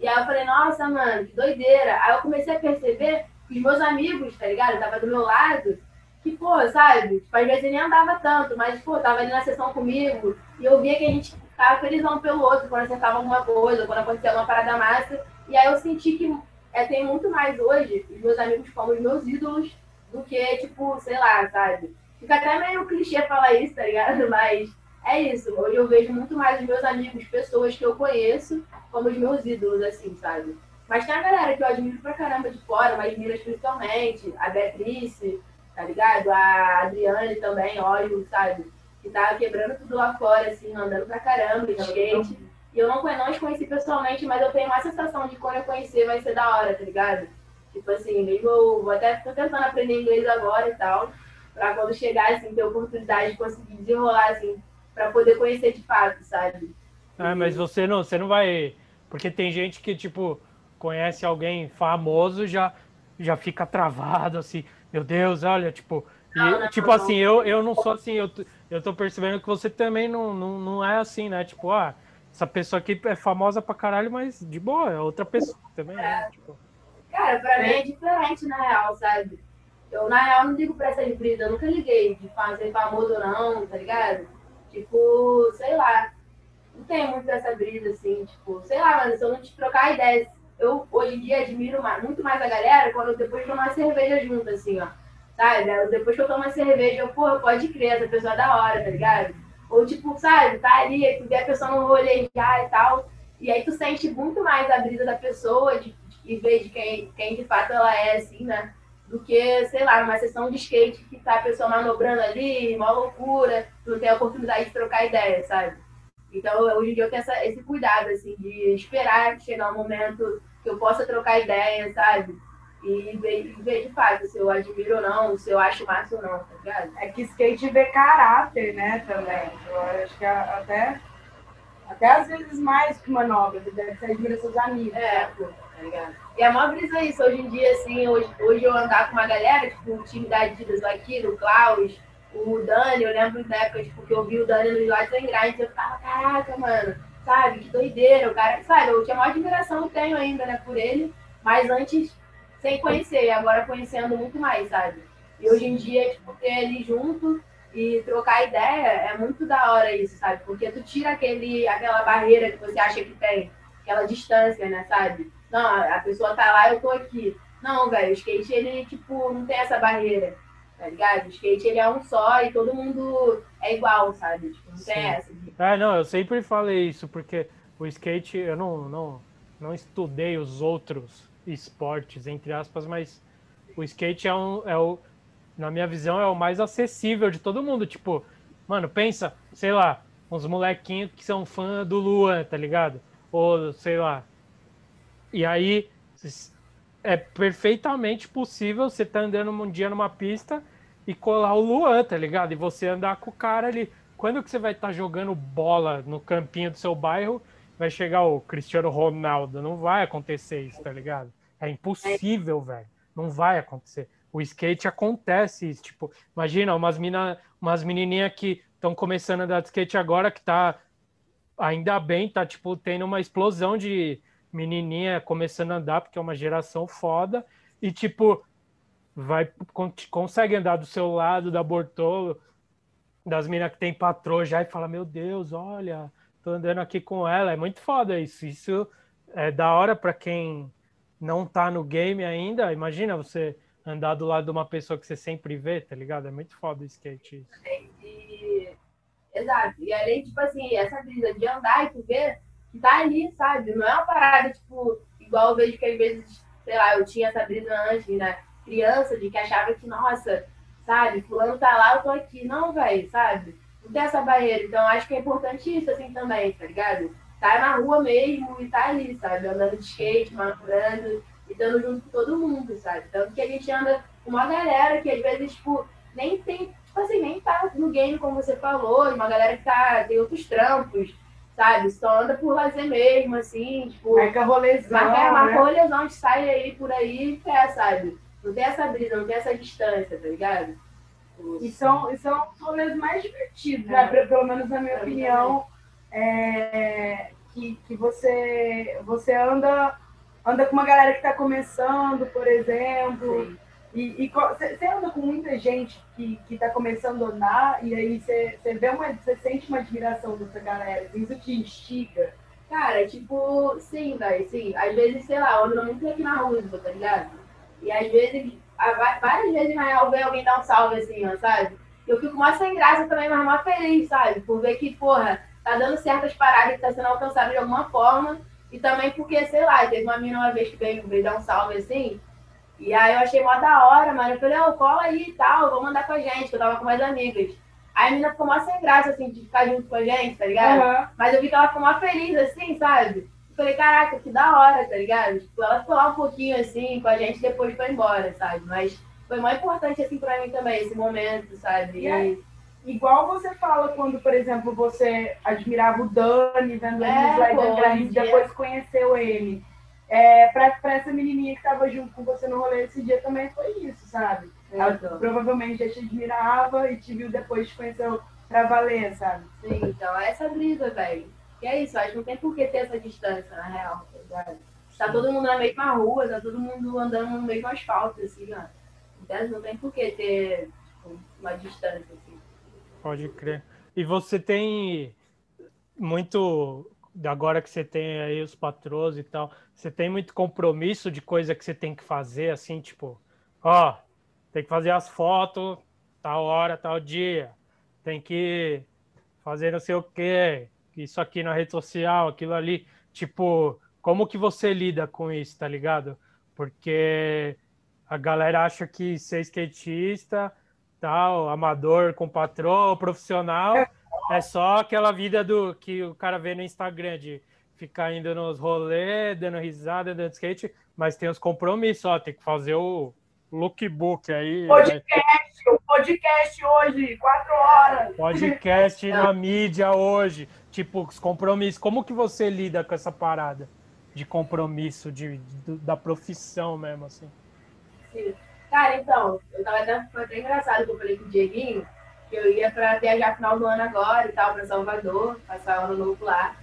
E aí eu falei, nossa, mano, que doideira. Aí eu comecei a perceber que os meus amigos, tá ligado? Tava do meu lado, que, pô, sabe? Tipo, às vezes nem andava tanto, mas, pô, tava ali na sessão comigo e eu via que a gente tava felizão pelo outro quando acertava alguma coisa, quando acontecia uma parada massa. E aí eu senti que é, tem muito mais hoje os meus amigos como os meus ídolos do que, tipo, sei lá, sabe? Fica até meio clichê falar isso, tá ligado? Mas é isso. Hoje eu vejo muito mais os meus amigos, pessoas que eu conheço, como os meus ídolos, assim, sabe? Mas tem a galera que eu admiro pra caramba de fora, mas Minas principalmente, a Beatrice, tá ligado? A Adriane também, óleo, sabe? Que tava quebrando tudo lá fora, assim, andando pra caramba, skate. E eu não, não os conheci pessoalmente, mas eu tenho uma sensação de quando eu conhecer vai ser da hora, tá ligado? Tipo assim, mesmo eu vou até tô tentando aprender inglês agora e tal, pra quando chegar, assim, ter oportunidade de conseguir desenrolar, assim, pra poder conhecer de fato, sabe? É, mas você não, você não vai. Porque tem gente que, tipo, conhece alguém famoso já já fica travado, assim, meu Deus, olha, tipo. E, não, não, tipo não, assim, eu, eu não sou assim, eu, eu tô percebendo que você também não, não, não é assim, né? Tipo, ah, essa pessoa aqui é famosa pra caralho, mas de boa, é outra pessoa também, né? é. né? Tipo, Cara, pra mim é diferente, na real, sabe? Eu, na real, não ligo pra essas brisas, eu nunca liguei de fazer famoso ou não, tá ligado? Tipo, sei lá. Não tem muito essa brisa, assim, tipo, sei lá, mano, se eu não te trocar ideias, eu hoje em dia admiro muito mais a galera quando eu depois tomo uma cerveja junto, assim, ó. Sabe? Depois que eu tomo uma cerveja, eu, pô, pode crer, essa pessoa é da hora, tá ligado? Ou tipo, sabe, tá ali, tu vê a pessoa no rolê já e tal. E aí tu sente muito mais a brisa da pessoa, de e ver de quem, quem de fato ela é, assim, né? Do que, sei lá, numa sessão de skate que tá a pessoa manobrando ali, uma loucura, não tem a oportunidade de trocar ideia, sabe? Então, hoje em dia eu tenho essa, esse cuidado, assim, de esperar chegar um momento que eu possa trocar ideia, sabe? E ver, ver de fato se eu admiro ou não, se eu acho massa ou não, tá ligado? É que skate vê caráter, né, também. Eu acho que até, até às vezes mais que manobra, deve ser admira seus amigos. É, pô tá ligado? E é uma brisa isso, hoje em dia, assim, hoje, hoje eu andar com uma galera, tipo, o time da Adidas aqui, o Klaus, o Dani, eu lembro da época, tipo, que eu vi o Dani no Slide Sem Grind, eu ficava, caraca, mano, sabe, que doideira, o cara, sabe, eu tinha maior admiração, eu tenho ainda, né, por ele, mas antes, sem conhecer, agora conhecendo muito mais, sabe? E hoje em dia, tipo, ter ele junto e trocar ideia é muito da hora isso, sabe? Porque tu tira aquele, aquela barreira que você acha que tem, aquela distância, né, sabe? Não, a pessoa tá lá, eu tô aqui. Não, velho, o skate, ele, tipo, não tem essa barreira, tá ligado? O skate, ele é um só e todo mundo é igual, sabe? Tipo, não Sim. tem essa. É, não, eu sempre falei isso, porque o skate, eu não, não, não estudei os outros esportes, entre aspas, mas o skate é, um, é o, na minha visão, é o mais acessível de todo mundo. Tipo, mano, pensa, sei lá, uns molequinhos que são fã do Luan, tá ligado? Ou, sei lá, e aí é perfeitamente possível você tá andando um dia numa pista e colar o Luan, tá ligado? E você andar com o cara ali. Quando que você vai estar tá jogando bola no campinho do seu bairro, vai chegar o Cristiano Ronaldo? Não vai acontecer isso, tá ligado? É impossível, velho. Não vai acontecer. O skate acontece isso. Tipo, imagina umas, mina, umas menininhas que estão começando a andar de skate agora, que tá ainda bem, tá tipo tendo uma explosão de, menininha começando a andar, porque é uma geração foda, e tipo, vai consegue andar do seu lado, da Bortolo, das meninas que tem patroa já e fala: Meu Deus, olha, tô andando aqui com ela. É muito foda isso. Isso é da hora para quem não tá no game ainda. Imagina você andar do lado de uma pessoa que você sempre vê, tá ligado? É muito foda o skate isso. Exato. E além, tipo assim, essa brisa de andar e tu ver tá ali, sabe? Não é uma parada, tipo, igual eu vejo que às vezes, sei lá, eu tinha essa brisa antes, né? Criança, de que achava que, nossa, sabe, fulano tá lá, eu tô aqui. Não, velho, sabe? Não tem essa barreira. Então, acho que é importante isso, assim, também, tá ligado? Tá na rua mesmo e tá ali, sabe? Andando de skate, manobrando e dando junto com todo mundo, sabe? Tanto que a gente anda com uma galera que às vezes, tipo, nem tem, tipo assim, nem tá no game como você falou, uma galera que tá, tem outros trampos, sabe? Só anda por lazer mesmo, assim, tipo. Marca rolezão. Marca, marca né? rolezão, sai aí por aí e quer, sabe? Não tem essa brisa, não tem essa distância, tá ligado? E são, e são os rolês mais divertidos, né? É. Pelo menos na minha é opinião. É, que, que você, você anda, anda com uma galera que está começando, por exemplo. Sim e você anda com muita gente que, que tá começando a andar, e aí você vê uma. Você sente uma admiração dessa galera, isso te instiga. Cara, tipo, sim, velho, sim. Às vezes, sei lá, eu ando muito aqui na rua, tá ligado? E às vezes várias vezes, na real, ver alguém dar um salve assim, ó, sabe? Eu fico mais sem graça também, mas mais feliz, sabe? Por ver que, porra, tá dando certas paradas que tá sendo alcançado de alguma forma. E também porque, sei lá, teve uma menina uma vez que veio, veio dar um salve assim. E aí eu achei mó da hora, mano. Eu falei, ô, oh, cola aí e tal, vou mandar com a gente, que eu tava com mais amigas. Aí a menina ficou mó sem graça, assim, de ficar junto com a gente, tá ligado? Uhum. Mas eu vi que ela ficou mó feliz, assim, sabe? Falei, caraca, que da hora, tá ligado? Tipo, ela ficou lá um pouquinho, assim, com a gente, depois foi embora, sabe? Mas foi mais importante, assim, pra mim também, esse momento, sabe? E Igual você fala quando, por exemplo, você admirava o Dani, vendo é, ele e depois conheceu ele. É, pra, pra essa menininha que tava junto com você no rolê esse dia também foi isso, sabe? Ela provavelmente já te admirava e te viu depois te conheceu pra valer, sabe? Sim, então é essa brisa, velho. E é isso, acho que não tem por que ter essa distância, na real, tá ligado? Tá todo mundo na mesma rua, tá todo mundo andando no mesmo asfalto, assim, ó. Então não tem por que ter tipo, uma distância, assim. Pode crer. E você tem muito agora que você tem aí os patrões e tal, você tem muito compromisso de coisa que você tem que fazer, assim, tipo, ó, tem que fazer as fotos, tal hora, tal dia, tem que fazer não sei o quê, isso aqui na rede social, aquilo ali, tipo, como que você lida com isso, tá ligado? Porque a galera acha que ser skatista tal, amador com patrão, profissional, é só aquela vida do que o cara vê no Instagram de ficar indo nos rolês, dando risada, dando skate, mas tem os compromissos, ó, tem que fazer o lookbook aí. Podcast, né? o podcast hoje, quatro horas. Podcast na mídia hoje, tipo, os compromissos. Como que você lida com essa parada de compromisso, de, de da profissão mesmo, assim? Sim. Cara, então, eu tava até, foi até engraçado que eu falei com o Dieguinho que eu ia pra viajar final do ano agora e tal, pra Salvador, passar o ano novo lá.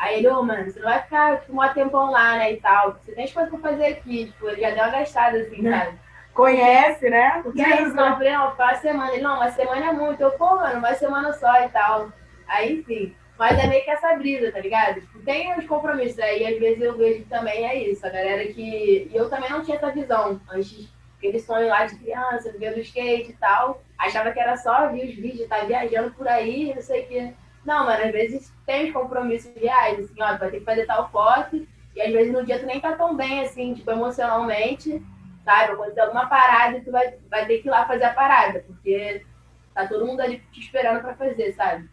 Aí ele, ô, oh, mano, você não vai ficar tipo, um tempão lá, né, e tal. Você tem as coisas pra fazer aqui, tipo, ele já deu uma gastada, assim, né? sabe? Conhece, né? Porque isso, não, eu falei, não, faz semana. Ele, não, uma semana é muito. Eu, pô, mano, uma semana só e tal. Aí, enfim. Mas é meio que essa brisa, tá ligado? Tipo, tem uns compromissos aí, às vezes eu vejo também é isso. A galera que. E eu também não tinha essa visão antes aquele sonho lá de criança, do skate e tal. Achava que era só ver os vídeos, tá viajando por aí, não sei o quê. Não, mano, às vezes tem os compromissos reais, assim, ó, vai ter que fazer tal foto, e às vezes no dia tu nem tá tão bem, assim, tipo, emocionalmente, sabe? Acontecer alguma parada tu vai, vai ter que ir lá fazer a parada, porque tá todo mundo ali te esperando pra fazer, sabe?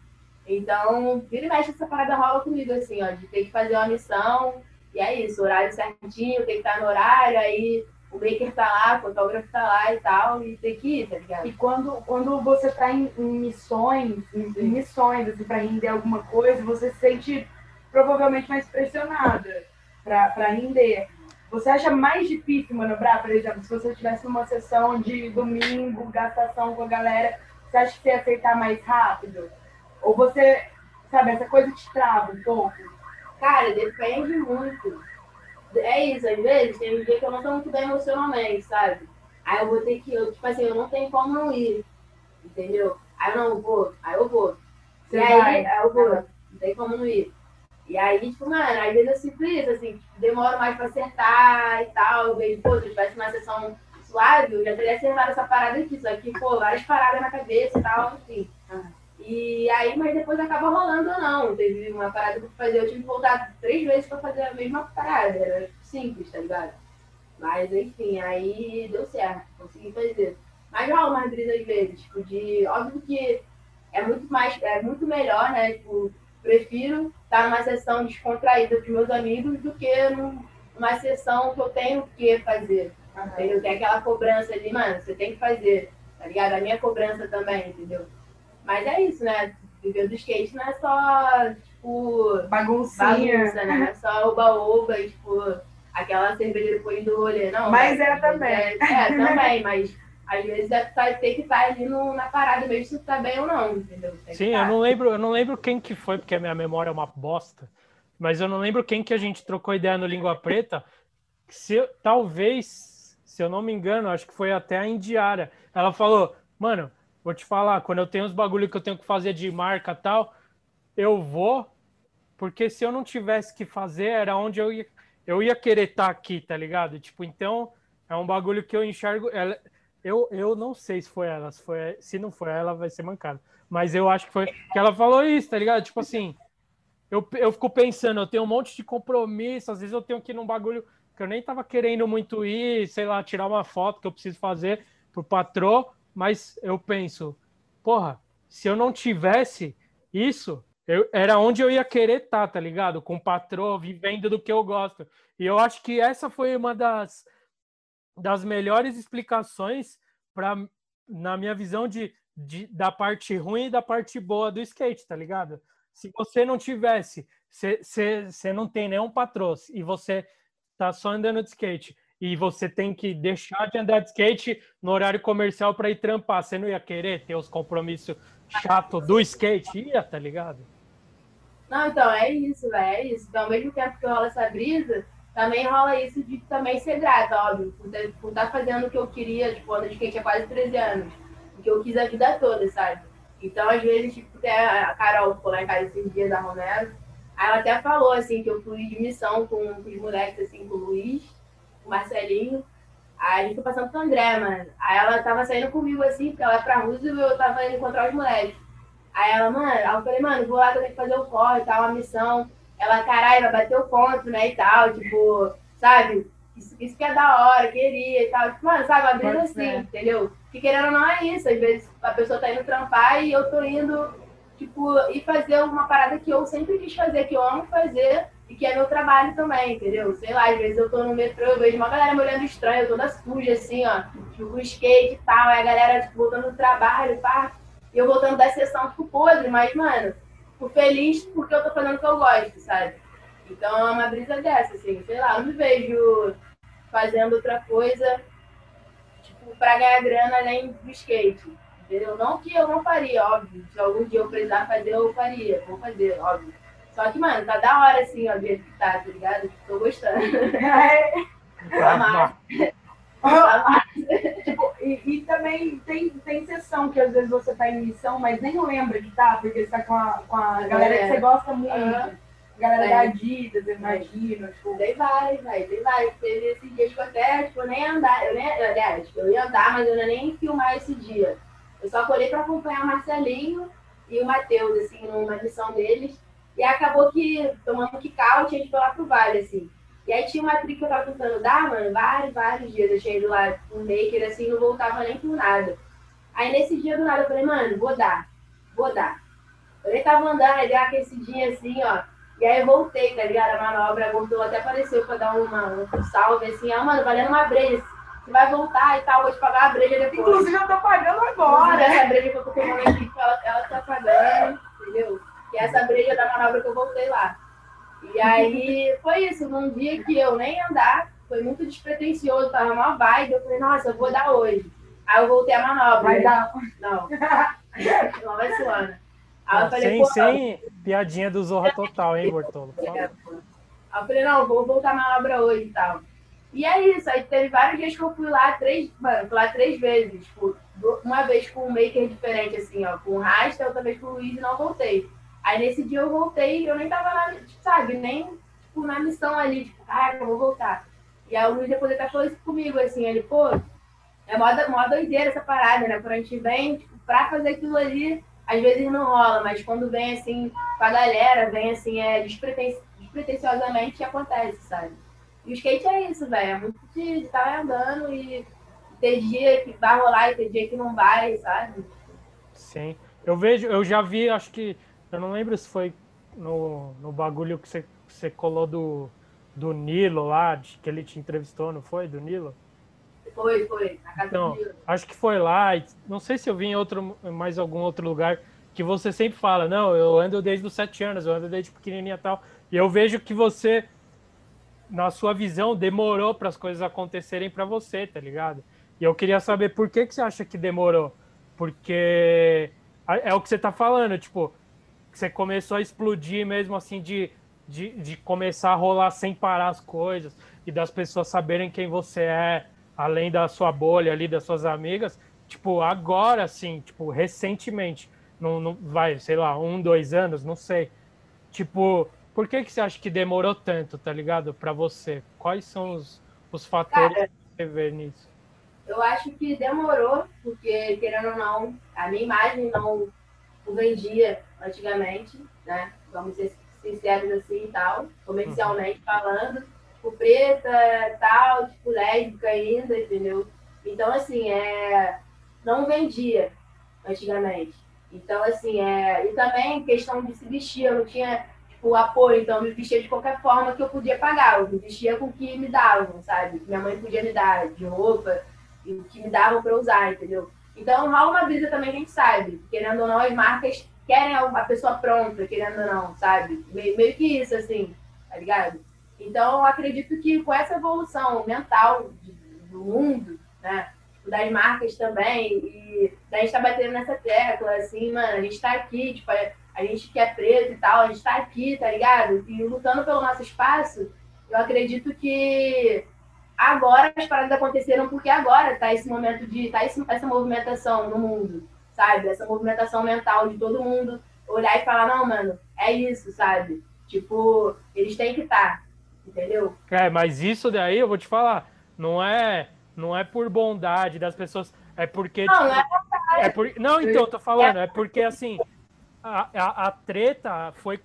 Então, vira e mexe essa parada rola comigo, assim, ó, de ter que fazer uma missão, e é isso, horário certinho, tem que estar no horário, aí o maker tá lá, o fotógrafo tá lá e tal, e tem que ir, tá ligado? E quando, quando você tá em, em missões, em, em, missões, assim, pra render alguma coisa, você se sente provavelmente mais pressionada pra, pra render. Você acha mais difícil manobrar, por exemplo, se você tivesse uma sessão de domingo, gastação com a galera, você acha que você ia aceitar mais rápido? Ou você, sabe, essa coisa te trava um pouco? Cara, depende muito é isso, às vezes tem um dia que eu não tô muito bem emocionalmente, sabe? Aí eu vou ter que, eu, tipo assim, eu não tenho como não ir, entendeu? Aí eu não vou, aí eu vou. Você e aí, vai. aí eu vou, não tem como não ir. E aí, tipo, mano, às vezes eu sinto isso, assim, tipo, demoro mais pra acertar e tal. Eu vejo, pô, se tivesse uma sessão suave, eu já teria acertado essa parada aqui, só que, pô, várias paradas na cabeça e tal, enfim. E aí, mas depois acaba rolando ou não. Teve uma parada pra fazer, eu tive que voltar três vezes pra fazer a mesma parada. Era simples, tá ligado? Mas enfim, aí deu certo, consegui fazer. Mas rola mais brisa às vezes, tipo, de. Óbvio que é muito mais, é muito melhor, né? Tipo, prefiro estar numa sessão descontraída com meus amigos do que numa sessão que eu tenho que fazer. Uhum. Entendeu? Tem aquela cobrança ali, mano, você tem que fazer, tá ligado? A minha cobrança também, entendeu? Mas é isso, né? Viver do skate não é só, tipo. Baguncinha. Bagunça, né? Não é só oba-oba tipo, aquela cerveja depois do rolê, não. Mas é também. É, é também, mas às vezes deve tá, ter que estar tá ali no, na parada mesmo se tá bem ou não, entendeu? Sim, eu tá. não lembro, eu não lembro quem que foi, porque a minha memória é uma bosta. Mas eu não lembro quem que a gente trocou ideia no Língua Preta. Se, talvez, se eu não me engano, acho que foi até a Indiara. Ela falou, mano, Vou te falar, quando eu tenho uns bagulho que eu tenho que fazer de marca tal, eu vou, porque se eu não tivesse que fazer, era onde eu ia, eu ia querer estar tá aqui, tá ligado? Tipo, então é um bagulho que eu enxergo. Ela, eu, eu não sei se foi ela, se, foi, se não foi ela, vai ser mancada. Mas eu acho que foi que ela falou isso, tá ligado? Tipo assim, eu, eu fico pensando, eu tenho um monte de compromisso, às vezes eu tenho que ir num bagulho que eu nem tava querendo muito ir, sei lá, tirar uma foto que eu preciso fazer pro patrão, mas eu penso, porra, se eu não tivesse isso, eu, era onde eu ia querer estar, tá, tá ligado? Com o patrão, vivendo do que eu gosto. E eu acho que essa foi uma das, das melhores explicações para na minha visão de, de, da parte ruim e da parte boa do skate, tá ligado? Se você não tivesse, você não tem nenhum patrão e você tá só andando de skate e você tem que deixar de andar de skate no horário comercial para ir trampar, você não ia querer ter os compromissos chato do skate? Ia, tá ligado? Não, então, é isso, é isso. Então, ao mesmo tempo que rola essa brisa, também rola isso de também ser grata, óbvio, por estar tá fazendo o que eu queria, tipo, ando de skate há quase 13 anos, o que eu quis a vida toda, sabe? Então, às vezes, tipo, a Carol ficou lá em casa esses dias da Romero, ela até falou, assim, que eu fui de missão com, com os moleques, assim, com o Luiz, o Marcelinho, aí a gente foi passando pro André, mano. Aí ela tava saindo comigo, assim, porque ela é pra Roosevelt e eu tava indo encontrar os moleques. Aí ela, mano, aí eu falei, mano, vou lá que eu tenho que fazer o corre, tá, uma missão. Ela, caralho, vai bater o ponto, né, e tal, tipo, sabe? Isso, isso que é da hora, queria e tal. Tipo, mano, sabe, brisa assim, entendeu? Que querendo ou não é isso. Às vezes a pessoa tá indo trampar e eu tô indo, tipo, ir fazer uma parada que eu sempre quis fazer, que eu amo fazer e que é meu trabalho também, entendeu? Sei lá, às vezes eu tô no metrô, eu vejo uma galera me olhando estranho, toda suja, assim, ó, tipo, com skate e tal, aí a galera, tipo, voltando do trabalho, pá, e eu voltando da sessão, tipo, podre, mas, mano, fico feliz porque eu tô fazendo o que eu gosto, sabe? Então é uma brisa dessa, assim, sei lá, eu não me vejo fazendo outra coisa, tipo, pra ganhar grana além do skate, entendeu? Não que eu não faria, óbvio, se algum dia eu precisar fazer, eu faria, vou fazer, óbvio. Só que, mano, tá da hora, assim, ó, do jeito que tá, tá ligado? Tô gostando. É. Tá massa. Tá tipo, e, e, também tem, tem sessão que às vezes você tá em missão, mas nem lembra que tá, porque você tá com a, com a galera é. que você gosta muito. Uhum. Galera é. da Adidas, eu imagino. Tipo... Tem vários, velho. Tem vários. Teve esses dias que até, tipo, nem andar. Eu nem, aliás, eu ia andar, mas eu não ia nem filmar esse dia. Eu só colhei pra acompanhar o Marcelinho e o Matheus, assim, numa missão deles. E acabou que, tomando kick-out, a gente foi lá pro vale, assim. E aí tinha uma trick que eu tava tentando dar, mano, vários, vários dias. Eu tinha ido lá um maker, assim, não voltava nem por nada. Aí nesse dia do nada eu falei, mano, vou dar, vou dar. Eu nem tava andando, aí dei uma aquecidinha assim, ó. E aí eu voltei, tá ligado? A manobra voltou, até apareceu pra dar uma, um salve, assim, ah, mano, valendo uma breja. Você vai voltar e tal, vou te pagar a breja depois. Inclusive eu tô pagando agora. Essa breja que eu tô tomando aqui, ela, ela tá pagando, entendeu? E essa breja da manobra que eu voltei lá. E aí foi isso, num dia que eu nem andar, foi muito despretensioso, tava uma vibe, eu falei, nossa, eu vou dar hoje. Aí eu voltei a manobra. Vai dar. Não. Não vai suando. Aí eu falei, sem, sem piadinha do Zorra Total, hein, Bortolo? É, aí eu falei, não, vou voltar a manobra hoje e tal. E é isso, aí teve vários dias que eu fui lá três, mano, fui lá três vezes. Tipo, uma vez com um maker diferente, assim, ó, com o Rasta, outra vez com o Luiz e não voltei. Aí nesse dia eu voltei, eu nem tava lá, sabe, nem tipo, na missão ali, tipo, ah, eu vou voltar. E aí o Luiz depois até falou isso comigo, assim, ele, pô, é mó, mó doideira essa parada, né? Quando a gente vem, tipo, pra fazer aquilo ali, às vezes não rola, mas quando vem assim, com a galera, vem assim, é despreten despretensiosamente acontece, sabe? E o skate é isso, velho. É muito de estar tá andando e ter dia que vai rolar e ter dia que não vai, sabe? Sim. Eu vejo, eu já vi, acho que eu não lembro se foi no, no bagulho que você, você colou do, do Nilo lá, de, que ele te entrevistou, não foi? Do Nilo? Foi, foi. Na casa então, do Nilo. Acho que foi lá. Não sei se eu vi em outro, mais algum outro lugar que você sempre fala, não, eu ando desde os sete anos, eu ando desde pequenininha e tal. E eu vejo que você, na sua visão, demorou para as coisas acontecerem para você, tá ligado? E eu queria saber por que, que você acha que demorou. Porque é o que você tá falando, tipo, você começou a explodir mesmo assim de, de, de começar a rolar sem parar as coisas e das pessoas saberem quem você é, além da sua bolha ali, das suas amigas, tipo, agora assim, tipo, recentemente, não, não vai, sei lá, um, dois anos, não sei. Tipo, por que que você acha que demorou tanto, tá ligado? Para você? Quais são os, os fatores? Cara, você vê nisso? Eu acho que demorou, porque, querendo ou não, a minha imagem não vendia antigamente, né? Vamos ser sinceros assim e tal, comercialmente falando, tipo, preta, tal, tipo, lésbica ainda, entendeu? Então, assim, é... não vendia antigamente. Então, assim, é... e também questão de se vestir, eu não tinha tipo, apoio, então eu me vestia de qualquer forma que eu podia pagar, eu me vestia com o que me davam, sabe? Minha mãe podia me dar de roupa, e o que me davam para usar, entendeu? Então rola uma brisa também a gente sabe, querendo ou não, as marcas querem a pessoa pronta, querendo ou não, sabe? Meio, meio que isso, assim, tá ligado? Então, eu acredito que com essa evolução mental do mundo, né? Das marcas também, e da gente tá batendo nessa tecla, assim, mano, a gente tá aqui, tipo, a gente que é preto e tal, a gente tá aqui, tá ligado? E lutando pelo nosso espaço, eu acredito que agora as paradas aconteceram porque agora tá esse momento de. tá essa movimentação no mundo, sabe? Essa movimentação mental de todo mundo olhar e falar, não, mano, é isso, sabe? Tipo, eles têm que estar, tá, entendeu? É, mas isso daí eu vou te falar, não é, não é por bondade das pessoas, é porque. Não, tipo, não é vontade. É por, não, então, eu tô falando, é porque assim, a, a, a treta foi.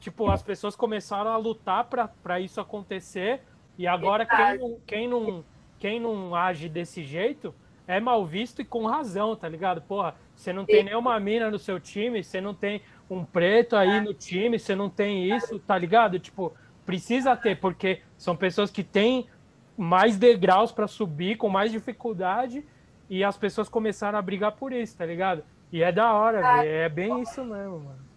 Tipo, as pessoas começaram a lutar para isso acontecer e agora quem não, quem, não, quem não age desse jeito é mal visto e com razão, tá ligado? Porra, você não tem nenhuma mina no seu time, você não tem um preto aí é. no time, você não tem isso, tá ligado? Tipo, precisa ter, porque são pessoas que têm mais degraus para subir, com mais dificuldade, e as pessoas começaram a brigar por isso, tá ligado? E é da hora, é bem isso mesmo, mano.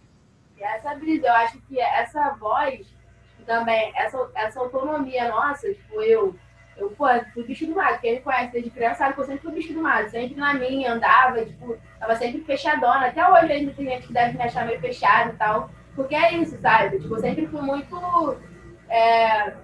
E essa brisa, eu acho que essa voz também, essa, essa autonomia nossa, tipo, eu, eu, pô, fui bicho do mato. Quem me conhece desde criança sabe que eu sempre fui bicho do mato. Sempre na minha, andava, tipo, tava sempre fechadona. Até hoje ainda tem gente que deve me achar meio fechado e tal. Porque é isso, sabe? Tipo, eu sempre fui muito. É,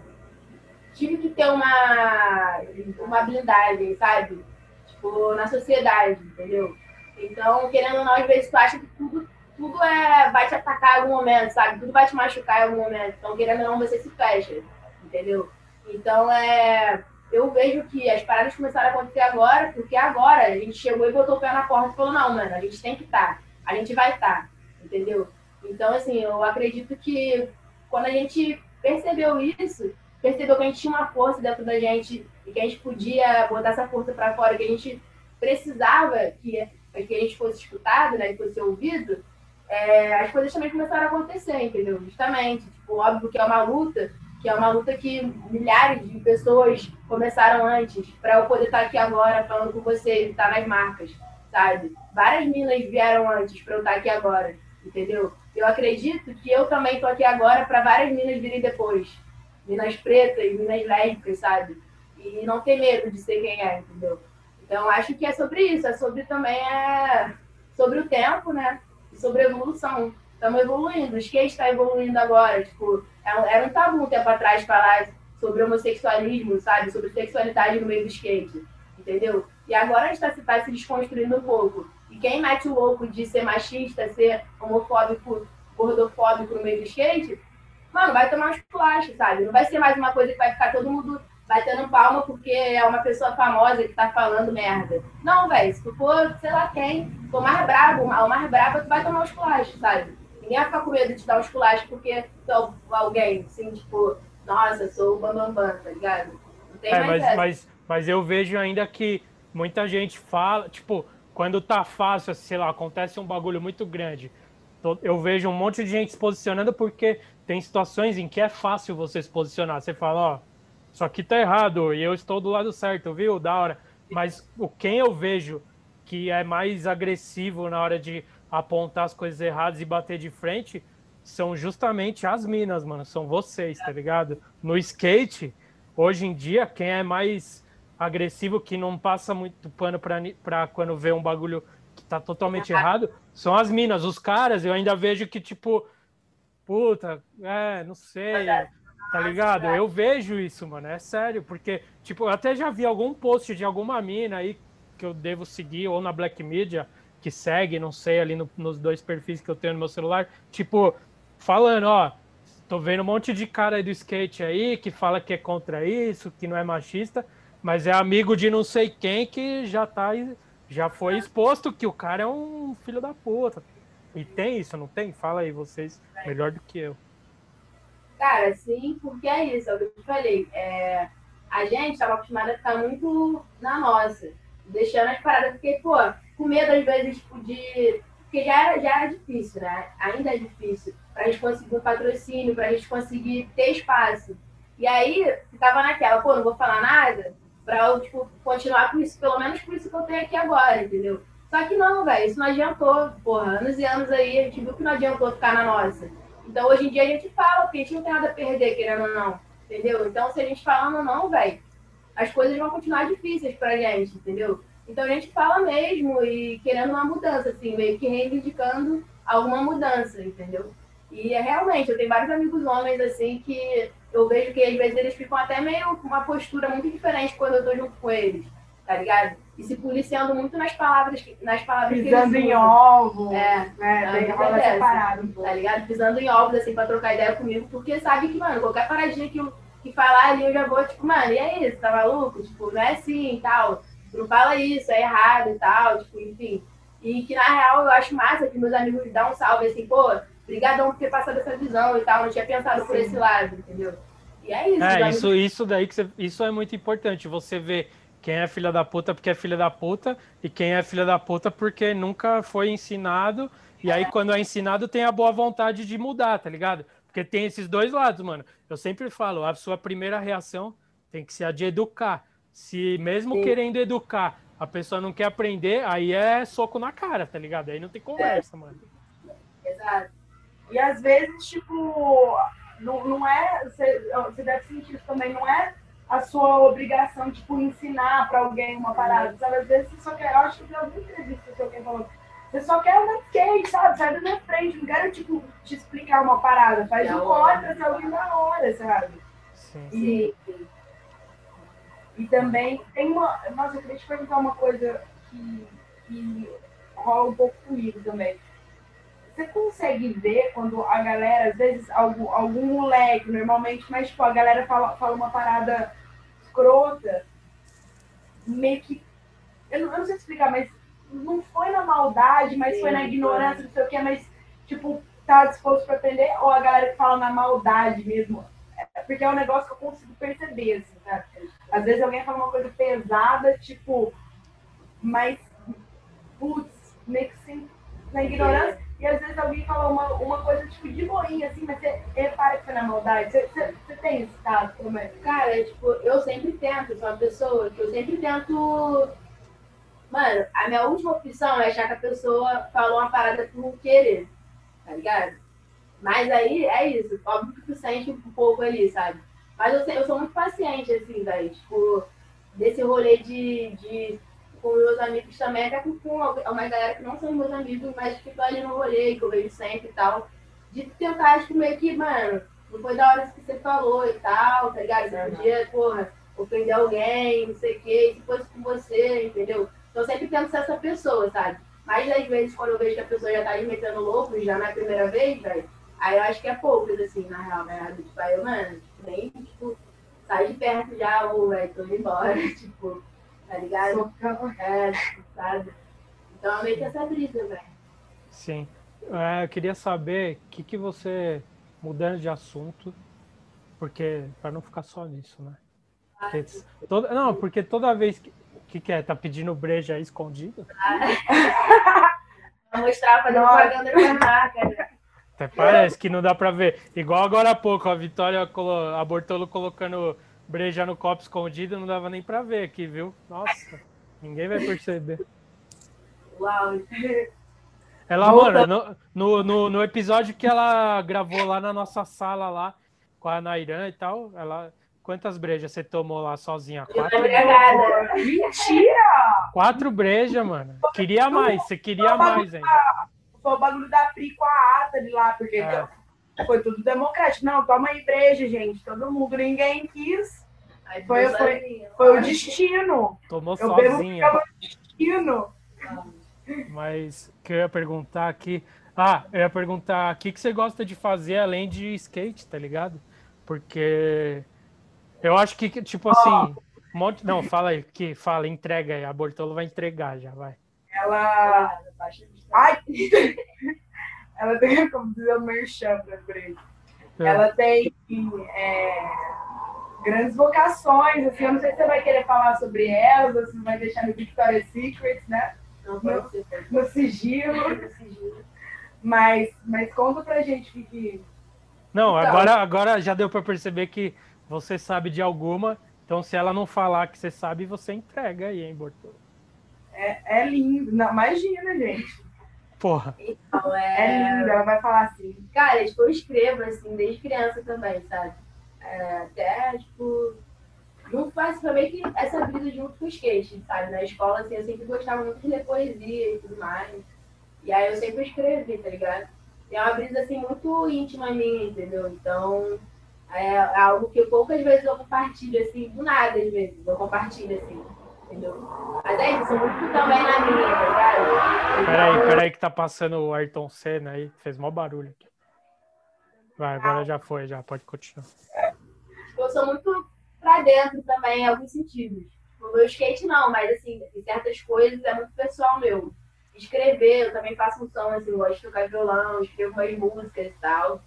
tive que ter uma, uma blindagem, sabe? Tipo, na sociedade, entendeu? Então, querendo ou não, às vezes tu acha que tudo tudo é, vai te atacar em algum momento, sabe? Tudo vai te machucar em algum momento. Então, querendo ou não, você se fecha, entendeu? Então, é, eu vejo que as paradas começaram a acontecer agora, porque agora a gente chegou e botou o pé na porta e falou, não, mano, a gente tem que estar, tá, a gente vai estar, tá, entendeu? Então, assim, eu acredito que quando a gente percebeu isso, percebeu que a gente tinha uma força dentro da gente e que a gente podia botar essa força para fora, que a gente precisava que, que a gente fosse escutado, né, que fosse ouvido, é, as coisas também começaram a acontecer, entendeu? Justamente. Tipo, óbvio que é uma luta, que é uma luta que milhares de pessoas começaram antes, para eu poder estar aqui agora falando com você e estar nas marcas, sabe? Várias minas vieram antes para eu estar aqui agora, entendeu? Eu acredito que eu também estou aqui agora para várias minas virem depois. Minas pretas, minas lésbicas, sabe? E não ter medo de ser quem é, entendeu? Então, acho que é sobre isso, é sobre também é sobre o tempo, né? sobre evolução. Estamos evoluindo, o skate está evoluindo agora. Tipo, é era um tabu um tempo atrás falar sobre homossexualismo, sabe? Sobre sexualidade no meio do skate, entendeu? E agora a gente está se, tá se desconstruindo um pouco. E quem mete o louco de ser machista, ser homofóbico, gordofóbico no meio do skate, mano, vai tomar uns plásticos, sabe? Não vai ser mais uma coisa que vai ficar todo mundo batendo palma porque é uma pessoa famosa que tá falando merda. Não, velho, se tu for, sei lá quem, for mais brabo, o mais brabo, tu vai tomar os culachos, sabe? Ninguém vai ficar com medo de dar os culachos porque alguém, assim, tipo, nossa, sou o bambambam, bam, bam, tá ligado? Não tem é, mais mas, mas, mas eu vejo ainda que muita gente fala, tipo, quando tá fácil, sei lá, acontece um bagulho muito grande, eu vejo um monte de gente se posicionando porque tem situações em que é fácil você se posicionar. Você fala, ó, isso aqui tá errado e eu estou do lado certo, viu? Da hora. Mas o quem eu vejo que é mais agressivo na hora de apontar as coisas erradas e bater de frente são justamente as minas, mano. São vocês, tá ligado? No skate, hoje em dia, quem é mais agressivo, que não passa muito pano pra, pra quando vê um bagulho que tá totalmente errado, são as minas. Os caras, eu ainda vejo que, tipo, puta, é, não sei. Tá ligado? Eu vejo isso, mano. É sério, porque, tipo, eu até já vi algum post de alguma mina aí que eu devo seguir, ou na Black Media, que segue, não sei, ali no, nos dois perfis que eu tenho no meu celular, tipo, falando, ó, tô vendo um monte de cara aí do skate aí que fala que é contra isso, que não é machista, mas é amigo de não sei quem que já tá já foi exposto que o cara é um filho da puta. E tem isso, não tem? Fala aí vocês, melhor do que eu. Cara, sim, porque é isso, é o que eu te falei. É, a gente estava acostumado a ficar muito na nossa, deixando as paradas, porque, pô, com medo às vezes tipo, de. Porque já era, já era difícil, né? Ainda é difícil. Pra gente conseguir um patrocínio, pra gente conseguir ter espaço. E aí, ficava naquela, pô, não vou falar nada, pra eu, tipo, continuar com isso, pelo menos por isso que eu tenho aqui agora, entendeu? Só que não, velho, isso não adiantou, porra, anos e anos aí, a gente viu que não adiantou ficar na nossa. Então, hoje em dia, a gente fala, porque a gente não tem nada a perder, querendo ou não, entendeu? Então, se a gente falando não, velho, as coisas vão continuar difíceis pra gente, entendeu? Então, a gente fala mesmo e querendo uma mudança, assim, meio que reivindicando alguma mudança, entendeu? E é realmente, eu tenho vários amigos homens, assim, que eu vejo que às vezes eles ficam até meio com uma postura muito diferente quando eu tô junto com eles, tá ligado? E se policiando muito nas palavras, nas palavras Pisando que eles em ovos, É, né? é, Tem rola dessa, separado um pouco. Tá ligado? Pisando em ovos, assim, pra trocar ideia comigo, porque sabe que, mano, qualquer paradinha que, eu, que falar ali, eu já vou, tipo, mano, e é isso, tá maluco? Tipo, não é assim e tal. Não fala isso, é errado e tal, tipo, enfim. E que, na real, eu acho massa que meus amigos dão um salve, assim, pô, brigadão por ter passado essa visão e tal, não tinha pensado por Sim. esse lado, entendeu? E é isso. É, amigos- isso, isso daí que você, isso é muito importante. Você vê quem é filha da puta porque é filha da puta e quem é filha da puta porque nunca foi ensinado. E aí, quando é ensinado, tem a boa vontade de mudar, tá ligado? Porque tem esses dois lados, mano. Eu sempre falo, a sua primeira reação tem que ser a de educar. Se mesmo Sim. querendo educar, a pessoa não quer aprender, aí é soco na cara, tá ligado? Aí não tem conversa, mano. Exato. E às vezes, tipo, não, não é. Você, você deve sentir isso também, não é a sua obrigação, tipo, ensinar pra alguém uma parada. Sabe? Às vezes você só quer. Eu acho que eu ouvi entrevista que alguém falou. Você só quer uma skate, sabe? Sai da minha frente, não quero, tipo, te explicar uma parada. Faz um se alguém da hora, sabe? Sim. E, e também tem uma. Nossa, eu queria te perguntar uma coisa que, que rola um pouco comigo também. Você consegue ver quando a galera, às vezes, algum, algum moleque, normalmente, mas tipo, a galera fala, fala uma parada escrota, meio que. Eu não, eu não sei explicar, mas não foi na maldade, mas foi na Sim, ignorância, não sei o quê, mas, tipo, tá disposto pra aprender, ou a galera que fala na maldade mesmo. É porque é um negócio que eu consigo perceber, assim, sabe? Às vezes alguém fala uma coisa pesada, tipo, mas, putz, meio que sim, na ignorância. E às vezes alguém fala uma, uma coisa, tipo, de boinha, assim, mas você repara que foi na maldade. Você, você, tem esse caso também? Cara, tipo, eu sempre tento, sou uma pessoa que eu sempre tento. Mano, a minha última opção é achar que a pessoa falou uma parada por querer, tá ligado? Mas aí é isso, óbvio que tu sente um pouco ali, sabe? Mas eu, eu sou muito paciente, assim, velho. Tipo, desse rolê de, de. Com meus amigos também, até com, com uma galera que não são meus amigos, mas que ficam ali no rolê, que eu vejo sempre e tal. De tentar, tipo, meio que, mano, não foi da hora que você falou e tal, tá ligado? Você podia, porra, ofender alguém, não sei o quê, se fosse com você, entendeu? Então eu sempre tento ser essa pessoa, sabe? Mas às vezes, quando eu vejo que a pessoa já tá ali metendo louco, já na primeira vez, velho, aí eu acho que é poucas, assim, na real, né? Tipo, aí eu, mano, tipo, nem, tipo, sai de perto já, ou, velho, tô indo embora, tipo, tá ligado? Socão. É, tipo, sabe? Então é meio que essa brisa, velho. Sim. É, eu queria saber o que, que você, mudando de assunto, porque para não ficar só nisso, né? Porque toda, não, porque toda vez que, que, que é? Tá pedindo breja aí escondido? Pra mostrar, fazer Nossa. propaganda da marca, né? Até parece que não dá pra ver. Igual agora há pouco, a Vitória, colo- a Bortolo colocando breja no copo escondido, não dava nem pra ver aqui, viu? Nossa, ninguém vai perceber. Uau, Ela, Volta- mano, no, no, no episódio que ela gravou lá na nossa sala lá, com a Nairan e tal, ela. Quantas brejas você tomou lá sozinha? Quatro. Mentira! quatro brejas, mano. Queria mais, você queria mais ainda. Foi o bagulho da Pri com a ata de lá, porque É. foi tudo democrático. Não, toma aí breja, gente. Todo mundo, ninguém quis. Aí Foi- foi-. Foi o destino. Tomou Eu bebo sozinha. porque é destino. Mas o que eu ia perguntar aqui. Ah, eu ia perguntar o que, que você gosta de fazer além de skate, tá ligado? Porque eu acho que, tipo assim, Um monte... Não, fala aí, que fala, entrega aí. A Bortolo vai entregar já, vai. Ela. Ai! ela tem, como dizer, o merchan pra frente. É. Ela tem é, grandes vocações, assim, eu não sei se você vai querer falar sobre elas, ou se você vai deixar no Victoria's Secret, né? Pode No sigilo. Mas, mas conta pra gente o que, Não, Então. agora, agora já deu pra perceber que você sabe de alguma. Então, se ela não falar que você sabe, você entrega aí, hein, Bortolo? É, é lindo. Não, imagina, gente. Porra. Então, É é. lindo. Ela vai falar assim. Cara, tipo, eu escrevo, assim, desde criança também, sabe? É, até, tipo. Junto faz também que essa brisa junto com o skate, sabe? Na escola, assim, eu sempre gostava muito de ler poesia e tudo mais. E aí eu sempre escrevi, tá ligado? E é uma brisa, assim, muito íntima minha, entendeu? Então, é, é algo que poucas vezes eu compartilho, assim, do nada, às vezes. Eu compartilho, assim, entendeu? Mas é isso, muito também na minha, tá? Peraí, peraí, que tá passando o Ayrton Senna aí. Fez mó barulho aqui. Vai, agora já foi, já pode continuar. eu sou muito pra dentro também, em alguns sentidos. No meu skate, não, mas assim, em certas coisas é muito pessoal meu. Escrever, eu também faço um som, assim, eu gosto de tocar violão, escrevo umas músicas e tal.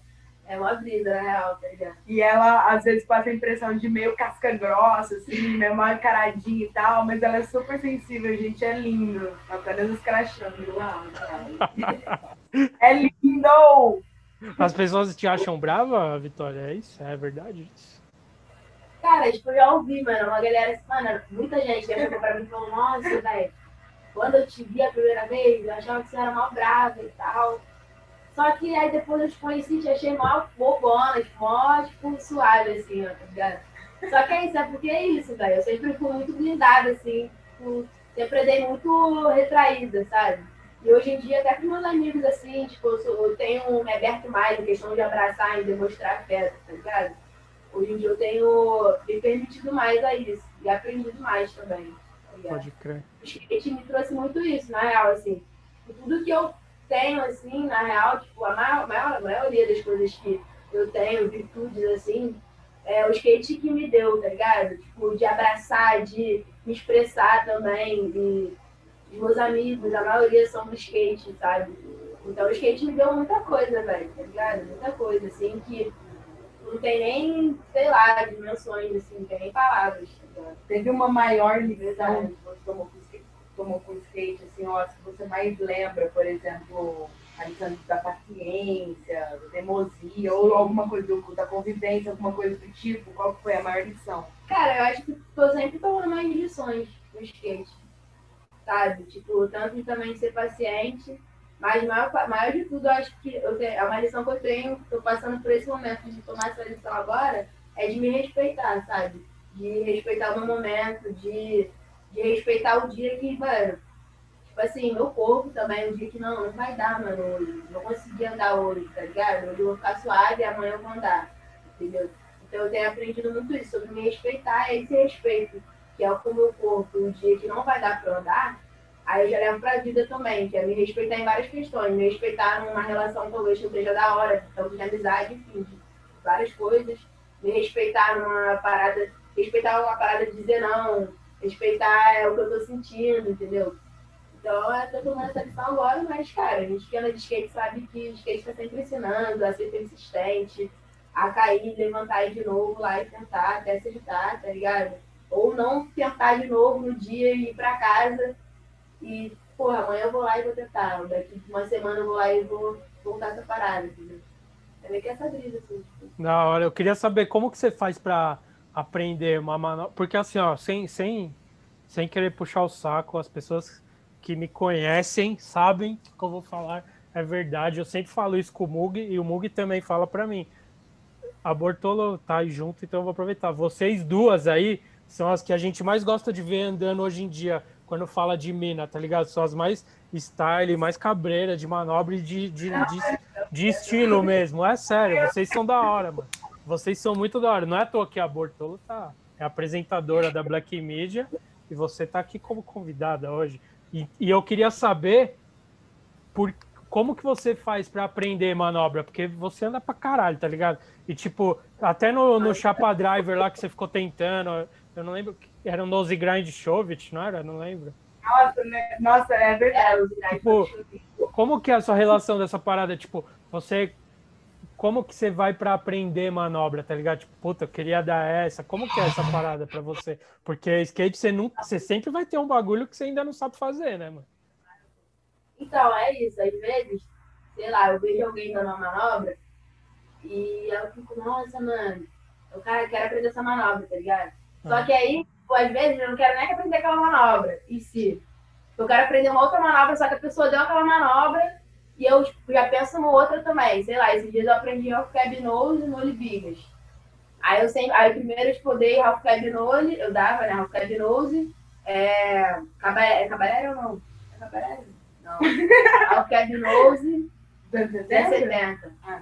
É uma brisa, na real, tá ligado? E ela, às vezes, passa a impressão de meio casca grossa, assim, meio mal encaradinha e tal, mas ela é super sensível, gente. É lindo. Apenas escrachando lá. É lindo! As pessoas te acham brava, Vitória? É isso? É verdade isso? Cara, tipo, eu já ouvi, mano, uma galera assim, mano, muita gente já chegou pra mim e falou, nossa, velho, quando eu te vi a primeira vez, eu achava que você era mal brava e tal. Só que aí depois eu te conheci te achei mó bobona, tipo, mó, tipo, suave, assim, ó, tá ligado? Só que é isso, é porque é isso, velho. Eu sempre fui muito blindada, assim, tipo, sempre andei muito retraída, sabe? E hoje em dia, até com meus amigos, assim, tipo, eu, sou- eu tenho me aberto mais em questão de abraçar e demonstrar afeto, tá ligado? Hoje em dia eu tenho me permitido mais a isso. E aprendido mais também. Tá? Pode crer. O skate me trouxe muito isso, na real, assim. Tudo que eu tenho, assim, na real, tipo, a maior, maior- maioria das coisas que eu tenho, virtudes, assim, é o skate que me deu, tá ligado? Tipo, de abraçar, de me expressar também. E os meus amigos, a maioria são do skate, sabe? Então o skate me deu muita coisa, velho, tá ligado? Muita coisa, assim, que não tem nem, sei lá, dimensões, assim, não tem nem palavras, tá ligado? Teve uma maior que você tomou com, tomou skate, assim, ó, que você mais lembra, por exemplo, a lição da paciência, da teimosia, ou alguma coisa do- da convivência, alguma coisa do tipo, qual foi a maior lição? Cara, eu acho que tô sempre tomando mais lições no skate, sabe? Tipo, tanto de também ser paciente, mas maior, maior de tudo, eu acho que eu tenho, é uma lição que eu tenho, tô passando por esse momento de tomar essa lição agora, é de me respeitar, sabe? De respeitar o meu momento, de, de respeitar o dia que, mano, tipo assim, meu corpo também, o dia que não, não vai dar, mano, hoje, não consegui andar hoje, tá ligado? Hoje eu vou ficar suave e amanhã eu vou andar, entendeu? Então eu tenho aprendido muito isso, sobre me respeitar esse respeito, que é o com o meu corpo, o dia que não vai dar pra andar, aí eu já levo pra vida também, que é me respeitar em várias questões, me respeitar numa relação talvez que seja da hora, tanto de amizade, enfim, de várias coisas, me respeitar numa parada, respeitar uma parada de dizer não, respeitar é o que eu tô sentindo, entendeu? Então eu tô tomando essa lição agora, mas, cara, a gente que anda de skate sabe que o skate tá sempre ensinando a ser persistente, a cair, levantar de novo lá e tentar até acertar, tá ligado? Ou não tentar de novo no dia e ir pra casa e, porra, amanhã eu vou lá e vou tentar. Daqui uma semana eu vou lá e vou voltar essa parada, entendeu? É meio que essa brisa, assim, tipo. Na hora, eu queria saber como que você faz pra aprender uma manobra. Porque assim, ó, sem, sem, sem querer puxar o saco, as pessoas que me conhecem sabem que eu vou falar é verdade. Eu sempre falo isso com o Mug e o Mug também fala pra mim. A Bortolo tá aí junto, então eu vou aproveitar. Vocês duas aí são as que a gente mais gosta de ver andando hoje em dia, quando fala de mina, tá ligado? São as mais style, mais cabreira de manobra e de, de, de, de estilo mesmo. É sério, vocês são da hora, mano. Vocês são muito da hora. Não é à toa que a Bortolo tá, é apresentadora da Black Media e você tá aqui como convidada hoje. E, e eu queria saber por, como que você faz pra aprender manobra, porque você anda pra caralho, tá ligado? E tipo, até no, no Chapa Driver lá que você ficou tentando, eu não lembro era um nose grind Chauvet, não era? Não lembro. Nossa, né? Nossa, é verdade. Tipo, como que é a sua relação dessa parada? Tipo, você. Como que você vai pra aprender manobra, tá ligado? Tipo, puta, eu queria dar essa. Como que é essa parada pra você? Porque skate você nunca. Você sempre vai ter um bagulho que você ainda não sabe fazer, né, mano? Então, é isso. Às vezes, sei lá, eu vejo alguém dando uma manobra e eu fico, nossa, mano, eu cara, quero aprender essa manobra, tá ligado? Só Ah. que aí, pô, às vezes, eu não quero nem aprender aquela manobra em si. Eu quero aprender uma outra manobra, só que a pessoa deu aquela manobra e eu tipo, já penso numa outra também. Sei lá, esses dias eu aprendi Half Cab Nose e Nole Bigas. Aí eu sempre, aí primeiro tipo, eu dei Half Cab Nose, eu dava, né, Half Cab Nose, é, cabaré, é cabaré ou não? É cabaré? Não. Half Cab Nose, 270. Ah.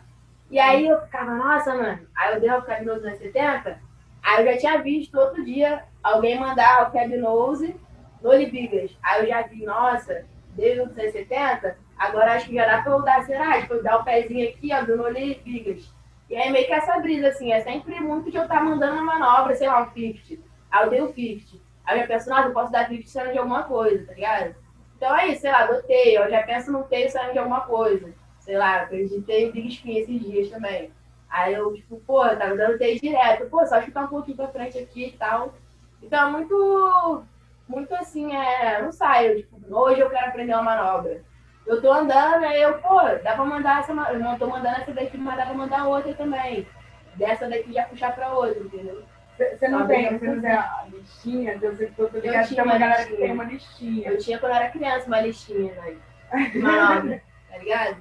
E aí eu ficava, nossa, mano. Aí eu dei o Cab Nose 270. Aí eu já tinha visto outro dia alguém mandar o Cab Nose no Libigas. Aí eu já vi, nossa, dei o 270. Agora acho que já dá pra eu dar, será? Tipo, dar o pezinho aqui, ó, do no Libigas. E aí meio que essa brisa, assim, é sempre muito de eu estar mandando uma manobra, sei lá, um 50. Aí eu dei o 50. Aí eu penso, nossa, eu posso dar 50 saindo de alguma coisa, tá ligado? Então é isso, sei lá, do teio, eu já penso no teio saindo de alguma coisa. Sei lá, aprendi teio Big Spin esses dias também. Aí eu, tipo, pô, eu tava dando teio direto. Pô, só chutar um pouquinho pra frente aqui e tal. Então é muito, muito assim, é, não saio. Tipo, hoje eu quero aprender uma manobra. Eu tô andando, aí eu, pô, dá pra mandar essa, eu não tô mandando essa daqui, mas dá pra mandar outra também. Dessa daqui já puxar pra outra, entendeu? Você não Tá tem, você não tem a listinha? Eu sei que eu tô ligado que tem uma galera que tem uma listinha. Eu tinha quando eu era criança uma listinha, né? De manobra, tá ligado?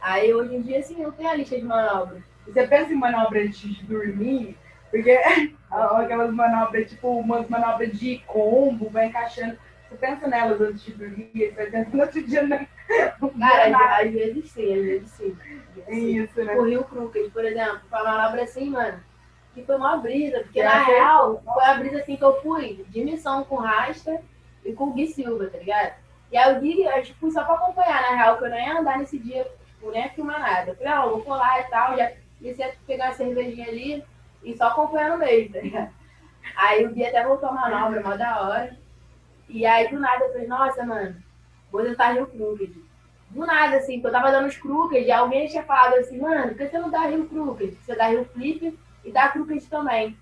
Aí hoje em dia, assim, eu tenho a lista de manobra. Você pensa em manobra antes de dormir? Porque aquelas manobras, tipo, umas manobras de combo, vai encaixando. Você pensa nelas antes de dormir, você pensando no outro dia, né? Cara, às, vezes sim, às vezes sim. É isso, né? O Rio Crooked, por exemplo, foi uma manobra assim, mano, que foi uma brisa, porque É, na real, foi a brisa assim que eu fui de missão com o Rasta e com o Gui Silva, tá ligado? E aí o Gui, eu tipo, fui só pra acompanhar, na real, que eu não ia andar nesse dia, tipo, nem filmar nada. Eu falei, ó, vou colar e tal, já comecei a pegar uma cervejinha ali e só acompanhando mesmo, tá ligado? Aí o Gui até voltou a manobra, mó da hora. E aí do nada eu falei, nossa, mano, vou tentar Rio Crooked. Do nada, assim, que eu tava dando os crooked, alguém tinha falado assim, mano, por que você não dá Rio Crooked? Você dá Rio Flip e dá crooked também.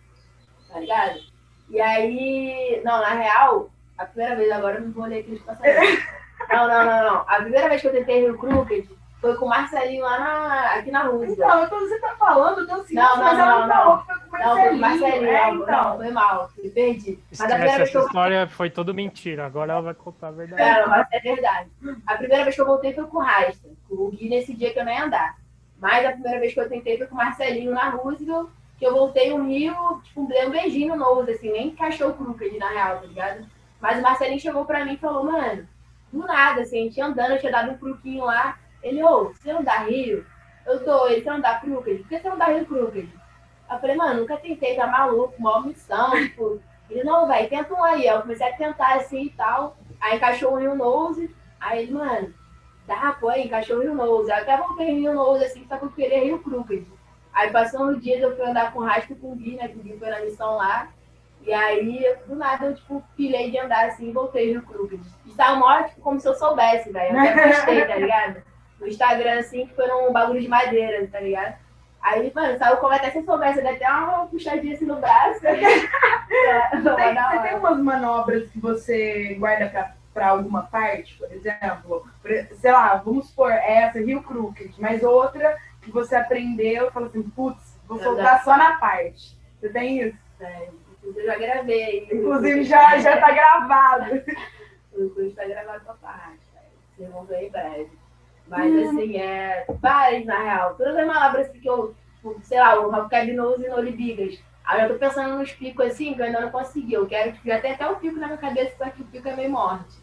Tá ligado? E aí, não, na real, a primeira vez agora eu não vou ler aqui os passageiros. Não, não, não, não. A primeira vez que eu tentei Rio Crooked foi com o Marcelinho lá na, aqui na Rússia. Então, quando você tá falando, eu tô assim, Não, mas não, ela não, não falou que foi com o Não, foi com o Marcelinho. Marcelinho, É, não, então. foi mal, me perdi. Mas a primeira Essa, vez que eu história foi tudo mentira. Agora ela vai contar a verdade. Pera, mas é verdade. A primeira vez que eu voltei foi com o Rasta, com o Gui nesse dia que eu não ia andar. Mas a primeira vez que eu tentei foi com o Marcelinho na Roosevelt, que eu voltei no Rio, tipo, dei um beijinho no nose, assim, nem encaixou o crooked na real, tá ligado? Mas o Marcelinho chegou pra mim e falou, mano, do nada, assim, a gente andando, eu tinha dado um cruquinho lá. Ele, ô, você não dá Rio? Eu tô, ele, você não dá crooked? Por que você não dá Rio crooked? Eu falei, mano, nunca tentei, tá maluco, uma missão, tipo. Ele, não, velho, tenta um aí. Eu comecei a tentar assim e tal. Aí encaixou o Rio Nose. Aí ele, mano, dá, pô, aí encaixou o Rio Nose. Aí até voltei Rio Nose assim, só que eu queria Rio Crooked. Aí passou uns dias, eu fui andar com o Rastro com o Gui, né? Que o Gui foi na missão lá. E aí, do nada, eu, tipo, pilhei de andar assim e voltei Rio Crooked. Estava mó, tipo, como se eu soubesse, velho. Eu até postei, tá ligado? No Instagram, assim, que foi num bagulho de madeira, tá ligado? Aí, mano, saiu como até se soubesse, até uma puxadinha assim no braço. Você Foi tem, da você tem umas manobras que você guarda pra, pra alguma parte, por exemplo? Sei lá, vamos supor, essa, Rio Crooked, mas outra que você aprendeu e falou assim, putz, vou soltar só na parte. Você tem isso? É, Inclusive, eu já gravei. Inclusive já, já tá gravado. O curso tá gravado pra parte. Vocês vão ver em breve. Mas, assim, é várias, na real. Todas as manobras que eu, tipo, sei lá, o Rapcab Nose e Nole Bigas. Aí eu tô pensando nos picos, assim, que eu ainda não consegui. Eu quero, tipo, já tem até o pico na minha cabeça, só que o pico é meio morte.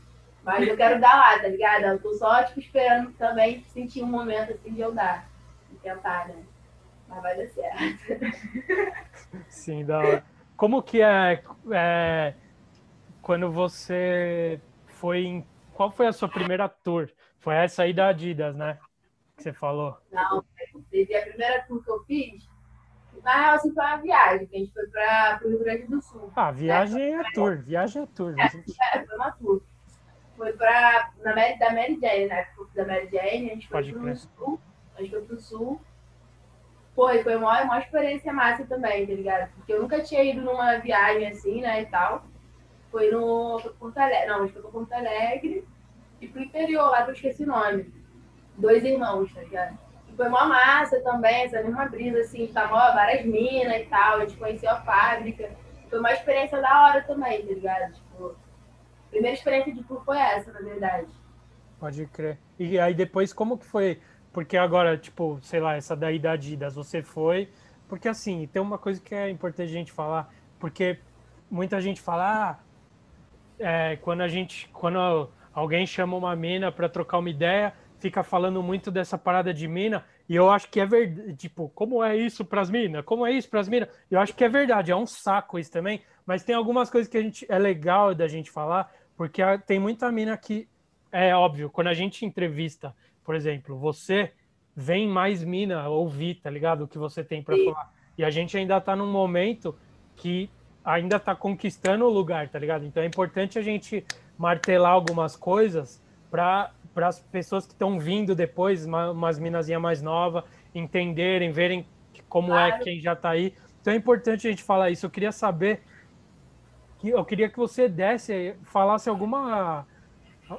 Mas eu quero dar lá, tá ligado? Eu tô só, tipo, esperando também sentir um momento, assim, de eu dar. E tentar, né? Mas vai dar certo. Sim, da hora. Como que é, é, quando você foi em. Qual foi a sua primeira tour? Foi essa aí da Adidas, né? Que você falou. Não, teve a primeira tour que eu fiz, Na real, assim, foi uma viagem, que a gente foi para o Rio Grande do Sul. Ah, viagem é, é tour, viagem é tour. É, gente... é, foi uma tour. Foi pra, na Mary, da Mary Jane, né? Da Mary Jane, a gente foi Pode pro crer. sul. A gente foi pro sul. Foi, foi uma, uma experiência massa também, tá ligado? Porque eu nunca tinha ido numa viagem assim, né, e tal. Foi no foi Porto Alegre. Não, a gente foi pra Porto Alegre e pro interior lá, que eu esqueci o nome. Dois irmãos, tá ligado? foi uma massa também, essa mesma brisa, assim, tava várias minas e tal, a gente conheceu a fábrica. Foi uma experiência da hora também, tá ligado? Tipo, a primeira experiência de tour foi essa, na verdade. Pode crer. E aí depois, como que foi? Porque agora, tipo, sei lá, essa daí da Adidas, você foi. Porque assim, tem uma coisa que é importante a gente falar, porque muita gente fala, ah, é, quando a gente, quando alguém chama uma mina para trocar uma ideia, fica falando muito dessa parada de mina, e eu acho que é verdade, tipo, como é isso para as minas? Como é isso para as minas? Eu acho que é verdade, é um saco isso também, mas tem algumas coisas que a gente é legal da gente falar, porque tem muita mina que é óbvio, quando a gente entrevista, por exemplo, você vem mais mina ouvir, tá ligado? O que você tem para falar. E a gente ainda tá num momento que ainda tá conquistando o lugar, tá ligado? Então é importante a gente martelar algumas coisas para as pessoas que estão vindo depois, uma, umas minazinhas mais novas, entenderem, verem como é claro. é quem já está aí. Então é importante a gente falar isso. Eu queria saber, que eu queria que você desse, falasse alguma,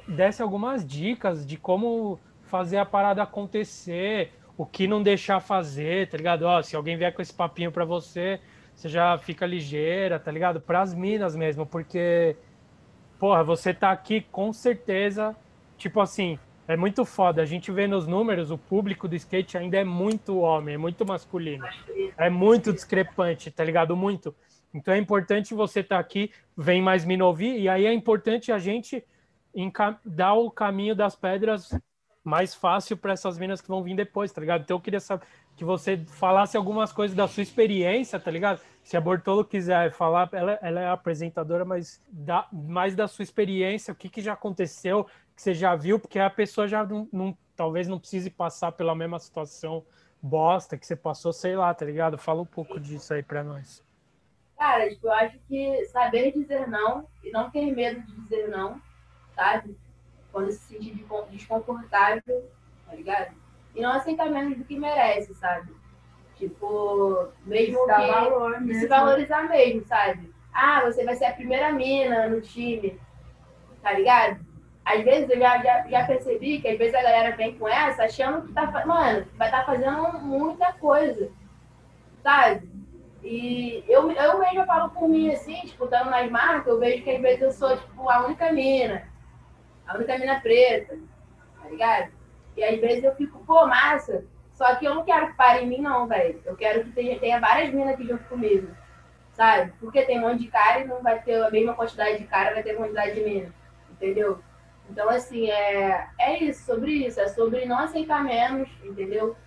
desse algumas dicas de como fazer a parada acontecer, o que não deixar fazer, tá ligado? Ó, se alguém vier com esse papinho para você, você já fica ligeira, tá ligado? Para as minas mesmo, porque porra, você tá aqui com certeza tipo assim, é muito foda. A gente vê nos números, o público do skate ainda é muito homem, é muito masculino. É muito discrepante, tá ligado? Muito. Então é importante você estar tá aqui, vem mais me ouvir, e aí é importante a gente dar o caminho das pedras mais fácil para essas minas que vão vir depois, tá ligado? Então eu queria saber que você falasse algumas coisas da sua experiência, tá ligado? Se a Bortolo quiser falar, ela, ela é apresentadora, mas da, mais da sua experiência, o que, que já aconteceu, que você já viu, porque a pessoa já não, não, talvez não precise passar pela mesma situação bosta que você passou, sei lá, tá ligado? Fala um pouco disso aí para nós. Cara, tipo, eu acho que saber dizer não e não ter medo de dizer não, sabe? Quando se sentir desconfortável, tá ligado? E não aceitar menos do que merece, sabe? Tipo, mesmo que valor mesmo. se valorizar mesmo, sabe? Ah, você vai ser a primeira mina no time, tá ligado? Às vezes eu já, já, já percebi que às vezes a galera vem com essa achando que tá, mano, vai estar tá fazendo muita coisa, sabe? E eu, eu mesmo falo por mim assim, disputando tipo, nas marcas, eu vejo que às vezes eu sou, tipo, a única mina, a única mina preta, tá ligado? E às vezes eu fico, pô, massa, só que eu não quero que pare em mim, não, velho. Eu quero que tenha, tenha várias minas aqui junto comigo, sabe? Porque tem um monte de cara e não vai ter a mesma quantidade de cara, vai ter quantidade de mina, entendeu? Então, assim, é, é isso, sobre isso. É sobre não aceitar menos, entendeu?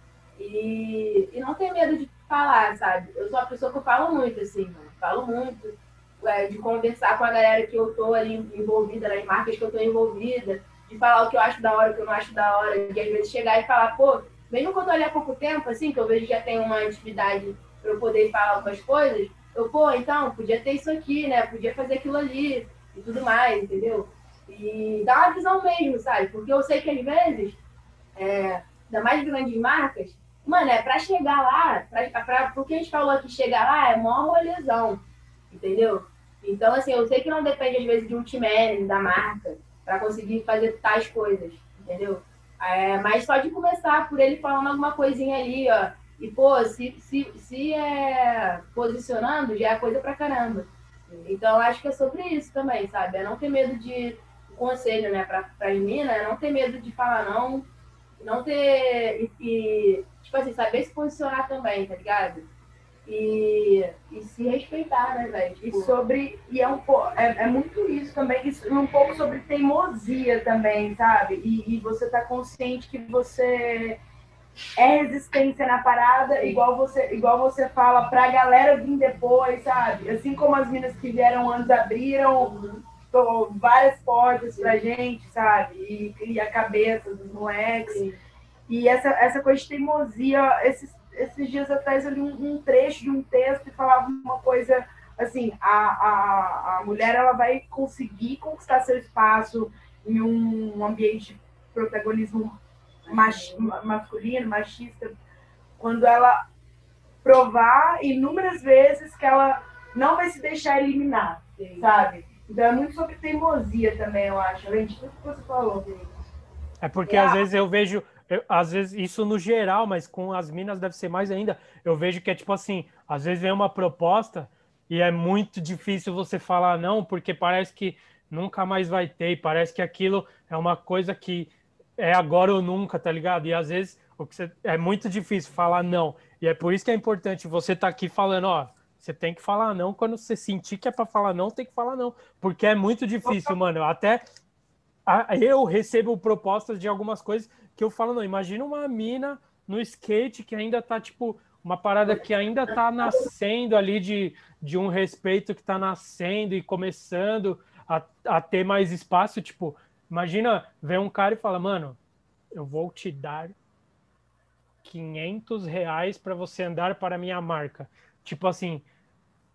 E, e não ter medo de falar, sabe? Eu sou uma pessoa que eu falo muito, assim, mano. Falo muito é, de conversar com a galera que eu tô ali envolvida, nas marcas que eu tô envolvida, de falar o que eu acho da hora, o que eu não acho da hora, de às vezes chegar e falar, pô, mesmo que eu há pouco tempo, assim, que eu vejo que já tem uma intimidade para eu poder falar algumas coisas, eu, pô, então, podia ter isso aqui, né? Podia fazer aquilo ali e tudo mais, entendeu? E dá uma visão mesmo, sabe? Porque eu sei que às vezes, é, ainda mais grandes marcas, mano, é pra chegar lá, pra, pra, porque a gente falou que chegar lá é uma lesão, entendeu? Então, assim, eu sei que não depende às vezes de um time da marca para conseguir fazer tais coisas, entendeu? É, mas só de começar por ele falando alguma coisinha ali, ó, e pô, se, se, se é posicionando, já é coisa pra caramba. Então, acho que é sobre isso também, sabe? É não ter medo de conselho, né, para as minas é não ter medo de falar não, não ter. E, e, tipo assim, saber se posicionar também, tá ligado? E, e se respeitar, né, velho? Tipo... E sobre. E é, um, é, é muito isso também, isso, um pouco sobre teimosia também, sabe? E, e você tá consciente que você é resistência na parada, Sim. igual você, igual você fala pra galera vir depois, sabe? Assim como as minas que vieram antes abriram. Uhum várias portas pra gente, sabe? E, e a cabeça dos moleques. Sim. E essa, essa coisa de teimosia, esses, esses dias atrás ali um, um trecho de um texto que falava uma coisa assim, a, a, a mulher ela vai conseguir conquistar seu espaço em um ambiente de protagonismo mach, masculino, machista, quando ela provar inúmeras vezes que ela não vai se deixar eliminar, Sim. sabe? Então é muito sobre teimosia também, eu acho, além de tudo que você falou. É porque é. às vezes eu vejo, eu, às vezes isso no geral, mas com as minas deve ser mais ainda. Eu vejo que é tipo assim, às vezes vem uma proposta e é muito difícil você falar não, porque parece que nunca mais vai ter, e parece que aquilo é uma coisa que é agora ou nunca, tá ligado? E às vezes o que você, é muito difícil falar não. E é por isso que é importante você estar tá aqui falando, ó, você tem que falar não quando você sentir que é para falar não, tem que falar não, porque é muito difícil, mano. Até eu recebo propostas de algumas coisas que eu falo não. Imagina uma mina no skate que ainda tá tipo uma parada que ainda está nascendo ali de, de um respeito que está nascendo e começando a, a ter mais espaço. Tipo, imagina ver um cara e fala, mano, eu vou te dar 500 reais para você andar para minha marca. Tipo assim,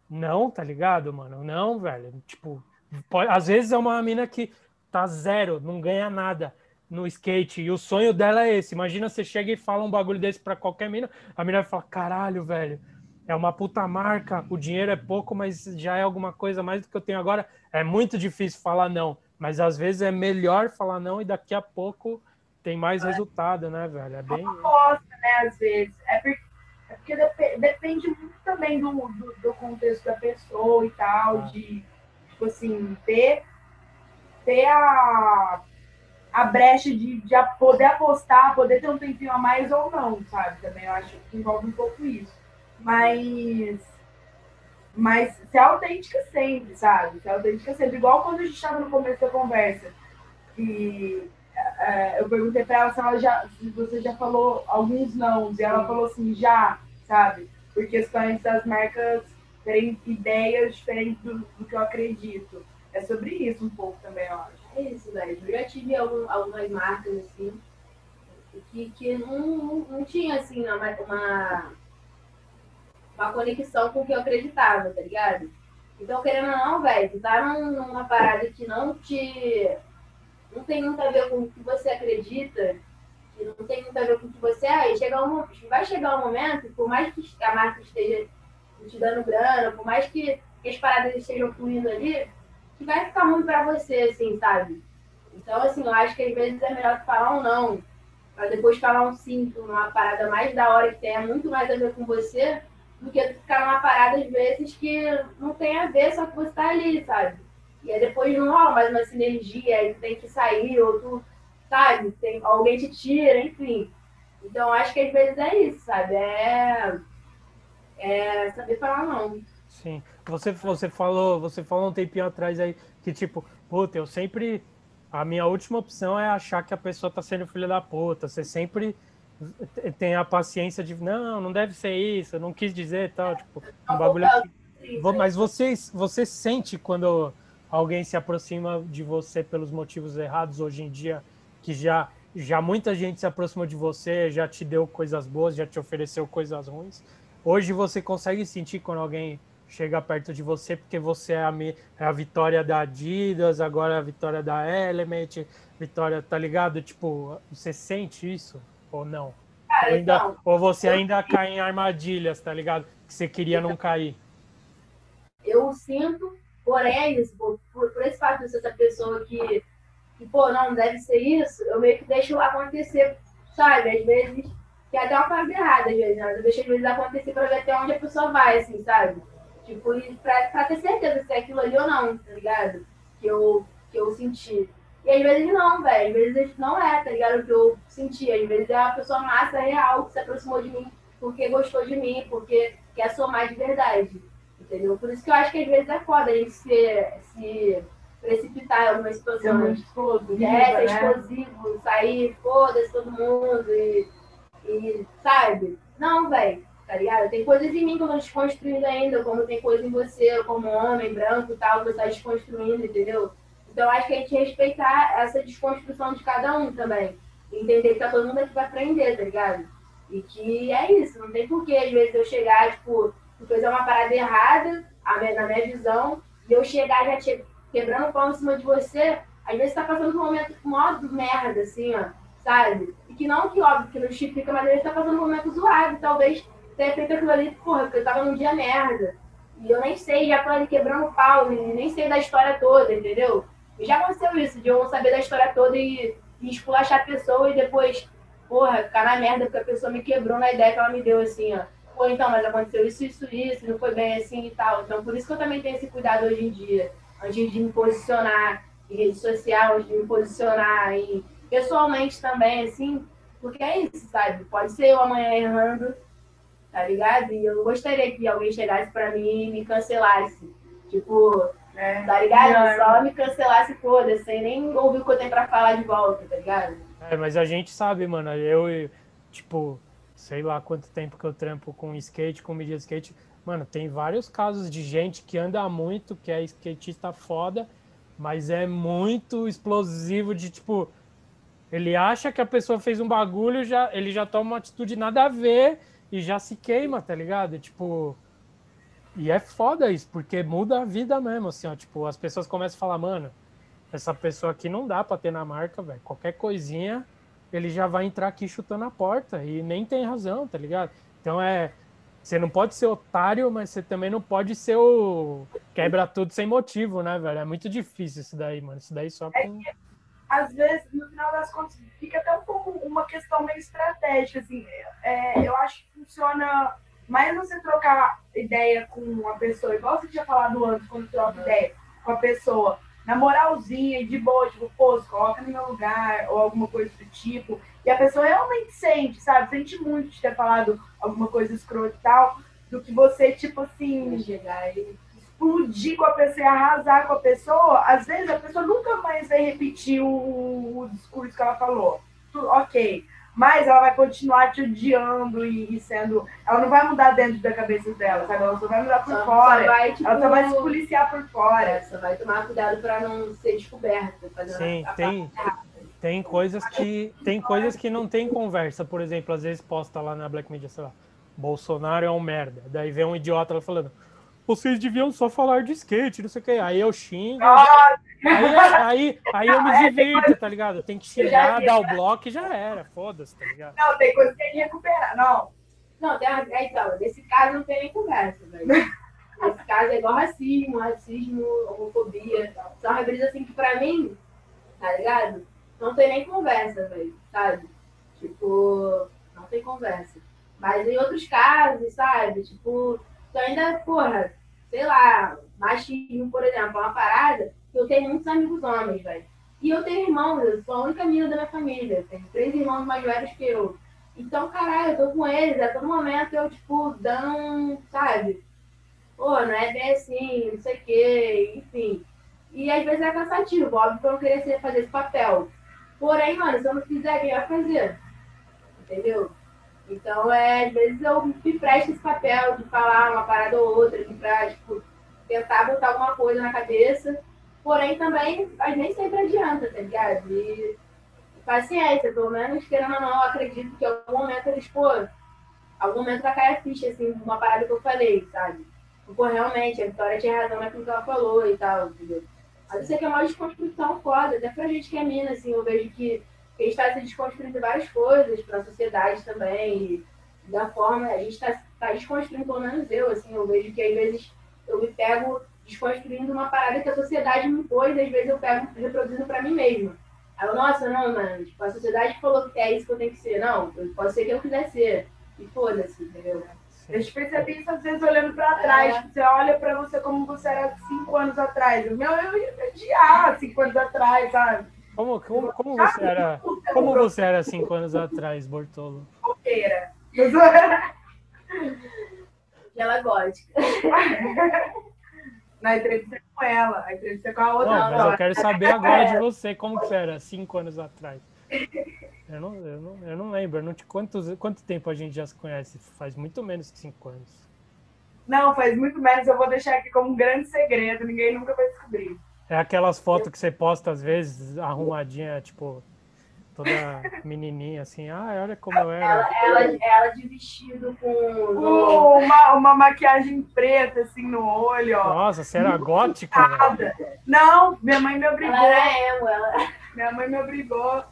não, tá ligado, mano? Não, velho. Tipo, pode, às vezes é uma mina que tá zero, não ganha nada no skate. E o sonho dela é esse. Imagina você chega e fala um bagulho desse para qualquer mina, a mina vai falar: caralho, velho, é uma puta marca, o dinheiro é pouco, mas já é alguma coisa mais do que eu tenho agora. É muito difícil falar não, mas às vezes é melhor falar não e daqui a pouco tem mais é. resultado, né, velho? É bem. Aposta, né, às vezes. É porque, é porque dep depende muito também do, do, do, contexto da pessoa e tal, é. de, tipo assim, ter, ter a a brecha de, de poder apostar, poder ter um tempinho a mais ou não, sabe? Também eu acho que envolve um pouco isso. Mas. Mas ser autêntica sempre, sabe? Ser autêntica sempre. Igual quando a gente estava no começo da conversa. E é, eu perguntei para ela se, ela já, se você já falou alguns não. E ela falou assim, já, sabe? Por questões das marcas terem ideias diferentes do, do que eu acredito. É sobre isso um pouco também, acho. É isso, velho. Eu já tive algum, algumas marcas, assim, que, que não, não, tinha, assim, uma, uma, uma conexão com o que eu acreditava, tá ligado? Então, querendo ou não, velho, tu tá numa parada que não te. não tem muito a ver com o que você acredita, que não tem muito a ver com o que você é, e chega um, vai chegar um momento, por mais que a marca esteja te dando grana, por mais que, que as paradas estejam fluindo ali, que vai ficar ruim para você, assim, sabe? Então, assim, eu acho que às vezes é melhor falar um não, para depois falar um sim, uma parada mais da hora que tenha muito mais a ver com você, do que ficar numa parada, às vezes, que não tem a ver, só que você tá ali, sabe? E aí depois não rola mais uma sinergia, aí tu tem que sair, ou tu, sabe, tem, alguém te tira, enfim. Então, acho que às vezes é isso, sabe? É, é saber falar não. Sim. Você, você falou, você falou um tempinho atrás aí que, tipo, puta, eu sempre. A minha última opção é achar que a pessoa tá sendo filha da puta. Você sempre tem a paciência de não, não deve ser isso, não quis dizer tal, tipo, um bagulho assim. Mas você, você sente quando alguém se aproxima de você pelos motivos errados hoje em dia, que já já muita gente se aproximou de você, já te deu coisas boas, já te ofereceu coisas ruins. Hoje você consegue sentir quando alguém chega perto de você, porque você é a, é a vitória da Adidas, agora é a vitória da Element, vitória, tá ligado? Tipo, você sente isso ou não? ou, ainda, então, ou você ainda cai em armadilhas, tá ligado? Que você queria não cair. Eu sinto, porém, por, por, por esse fato de ser essa pessoa que, que, pô, não deve ser isso, eu meio que deixo acontecer, sabe? Às vezes, que é até uma coisa errada, às vezes, né? eu deixo às vezes acontecer pra ver até onde a pessoa vai, assim, sabe? Tipo, pra, pra ter certeza se é aquilo ali ou não, tá ligado? Que eu, que eu senti. E às vezes não, velho. Às vezes não é, tá ligado? O que eu senti. Às vezes é uma pessoa massa real que se aproximou de mim porque gostou de mim, porque quer somar de verdade. Entendeu? Por isso que eu acho que às vezes é foda a gente se, se precipitar em algumas situações. Explosivo, é, ser né? explosivo, sair, foda-se todo mundo e, e sabe? Não, velho tá ligado? Tem coisas em mim que eu tô desconstruindo ainda, como tem coisa em você, como homem branco e tal, que você tá desconstruindo, entendeu? Então acho que a gente respeitar essa desconstrução de cada um também. Entender que tá todo mundo aqui pra aprender, tá ligado? E que é isso, não tem porquê, às vezes, eu chegar, tipo, fez uma parada errada, na minha visão, e eu chegar já te, quebrando o em cima de você, às vezes tá passando um momento modo merda, assim, ó, sabe? E que não que, óbvio, que não justifica, mas às vezes tá passando um momento zoado, talvez tenha feito aquilo ali, porra, porque eu tava num dia merda. E eu nem sei, já tô ali quebrando pau, nem sei da história toda, entendeu? E já aconteceu isso, de eu não saber da história toda e, e esculachar a pessoa e depois, porra, ficar na merda porque a pessoa me quebrou na ideia que ela me deu, assim, ó. Pô, então, mas aconteceu isso, isso, isso, não foi bem assim e tal. Então, por isso que eu também tenho esse cuidado hoje em dia, antes de me posicionar em rede social, antes de me posicionar em... pessoalmente também, assim, porque é isso, sabe? Pode ser eu amanhã errando, tá ligado? E eu gostaria que alguém chegasse pra mim e me cancelasse. Tipo, é, tá ligado? Só me cancelasse foda, sem nem ouvir o que eu tenho pra falar de volta, tá ligado? É, mas a gente sabe, mano. Eu, tipo, sei lá quanto tempo que eu trampo com skate, com mídia skate. Mano, tem vários casos de gente que anda muito, que é skatista foda, mas é muito explosivo de tipo. Ele acha que a pessoa fez um bagulho, já, ele já toma uma atitude nada a ver e já se queima, tá ligado? Tipo, e é foda isso, porque muda a vida mesmo, assim, ó. Tipo, as pessoas começam a falar, mano, essa pessoa aqui não dá pra ter na marca, velho. Qualquer coisinha, ele já vai entrar aqui chutando a porta. E nem tem razão, tá ligado? Então é. Você não pode ser otário, mas você também não pode ser o quebra tudo sem motivo, né, velho? É muito difícil isso daí, mano. Isso daí só é com... às vezes, no final das contas, fica até um pouco uma questão meio estratégica, assim. É, eu acho que funciona mais você trocar ideia com uma pessoa, igual você tinha falado antes, quando troca ideia com a pessoa, na moralzinha, de boa, tipo, pô, coloca no meu lugar, ou alguma coisa do tipo, e a pessoa realmente sente, sabe? Sente muito de ter falado alguma coisa escrota e tal, do que você, tipo assim, chegar e explodir com a pessoa e arrasar com a pessoa, às vezes a pessoa nunca mais vai repetir o, o discurso que ela falou. Ok, mas ela vai continuar te odiando e, e, sendo. Ela não vai mudar dentro da cabeça dela, sabe? Ela só vai mudar por só, fora. Só vai, tipo, ela só vai se policiar por fora. É, só vai tomar cuidado para não ser descoberta. Sim, a, a tem. Tem coisas que tem coisas que não tem conversa, por exemplo, às vezes posta lá na Black Media, sei lá, Bolsonaro é um merda. Daí vem um idiota lá falando: "Vocês deviam só falar de skate, não sei o que". Aí eu xingo. Ah, Aí, aí, aí eu me divirto, tá ligado? Tem que xingar, dar o bloco e já era. Foda-se, tá ligado? Não, tem coisa que tem que recuperar, não. Não, tem, é, então, nesse caso não tem nem conversa, velho. Nesse caso é igual racismo, racismo, homofobia. São uma brisa assim que pra mim, tá ligado? Não tem nem conversa, velho, sabe? Tipo, não tem conversa. Mas em outros casos, sabe? Tipo, tu ainda, porra, sei lá, machismo, por exemplo, é uma parada eu tenho muitos amigos homens, velho. E eu tenho irmãos, eu sou a única menina da minha família. Tenho três irmãos mais velhos que eu. Então, caralho, eu tô com eles, a todo momento eu, tipo, dando, sabe? Pô, não é bem assim, não sei o quê, enfim. E às vezes é cansativo, óbvio que eu não queria fazer esse papel. Porém, mano, se eu não fizer, quem vai fazer? Entendeu? Então, é, às vezes eu me presto esse papel de falar uma parada ou outra, de pra, tipo, tentar botar alguma coisa na cabeça Porém, também, mas nem sempre adianta, tá ligado? E paciência, pelo menos, querendo ou não, acredito que algum momento eles, pô, algum momento vai cair a ficha, assim, uma parada que eu falei, sabe? Pô, realmente, a Vitória tinha razão naquilo que ela falou e tal, entendeu? Mas isso aqui é uma desconstrução foda, até pra gente que é mina, assim, eu vejo que a gente tá se desconstruindo várias coisas pra sociedade também, da forma, a gente tá, tá desconstruindo, pelo menos eu, assim, eu vejo que às vezes eu me pego desconstruindo uma parada que a sociedade me impôs, e às vezes eu pego reproduzindo para mim mesma. Aí eu, nossa, não, mano, tipo, a sociedade falou que é isso que eu tenho que ser. Não, pode ser que eu quiser ser. E foda-se, entendeu? A gente percebe isso às vezes olhando pra trás. É. Você olha pra você como você era cinco anos atrás. Meu, eu ia me odiar cinco anos atrás, sabe? Como, como, como você era como você era cinco anos atrás, Bortolo? Roqueira. Aquela gótica. na entrevista com ela, a entrevista com a outra. Não, mas eu quero saber agora de você, como que era cinco anos atrás. Eu não, eu não, eu não lembro. Não te, quantos, quanto tempo a gente já se conhece? Faz muito menos que cinco anos. Não, faz muito menos. Eu vou deixar aqui como um grande segredo. Ninguém nunca vai descobrir. É aquelas fotos que você posta às vezes, arrumadinha, tipo, toda menininha, assim. Ah, olha como eu era. Ela, ela, ela de vestido com. Uh, uma, uma maquiagem preta, assim, no olho, ó. Nossa, você era gótica. Nada. Não, minha mãe me obrigou. Ela era emo, ela. Minha mãe me obrigou.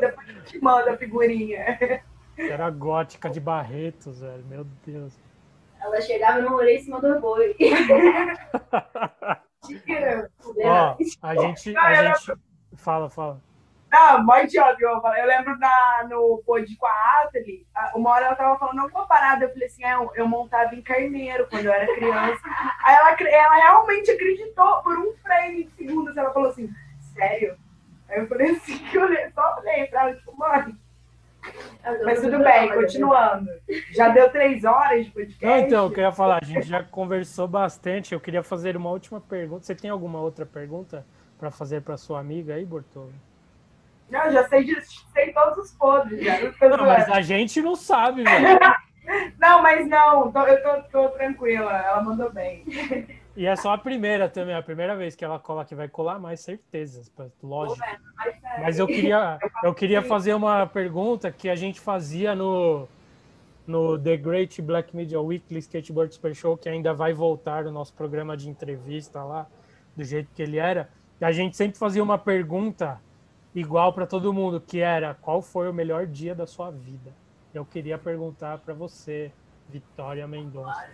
Depois eu te mando a figurinha. Você era gótica de Barretos, velho. Meu Deus. Ela chegava no rolê em cima do boi. Ó, a gente. A gente... Fala, fala. Não, mó idiota eu. Eu lembro na, no pod com a Atali, a- uma hora ela tava falando alguma parada, eu falei assim, é, eu, eu montava em carneiro quando eu era criança. Aí ela, ela realmente acreditou por um frame de segundos. Ela falou assim, sério? Aí eu falei assim, que eu só olhei pra ela, tipo, mano. Mas tudo bem, continuando. Já deu três horas de podcast. Não, então, eu queria falar, a gente já conversou bastante. Eu queria fazer uma última pergunta. Você tem alguma outra pergunta para fazer para sua amiga aí, Bortolo? Não, já sei, de- sei todos os podres. Já. Não, mas a gente não sabe, velho. Não, mas não, tô- eu tô, tô tranquila, ela mandou bem. E é só a primeira também, a primeira vez que ela cola aqui, vai colar mais certezas, lógico. Mas eu queria, eu queria fazer uma pergunta que a gente fazia no, no The Great Black Media Weekly Skateboard Super Show, que ainda vai voltar o nosso programa de entrevista lá, do jeito que ele era. E a gente sempre fazia uma pergunta igual para todo mundo, que era qual foi o melhor dia da sua vida? Eu queria perguntar para você, Vitória Mendonça.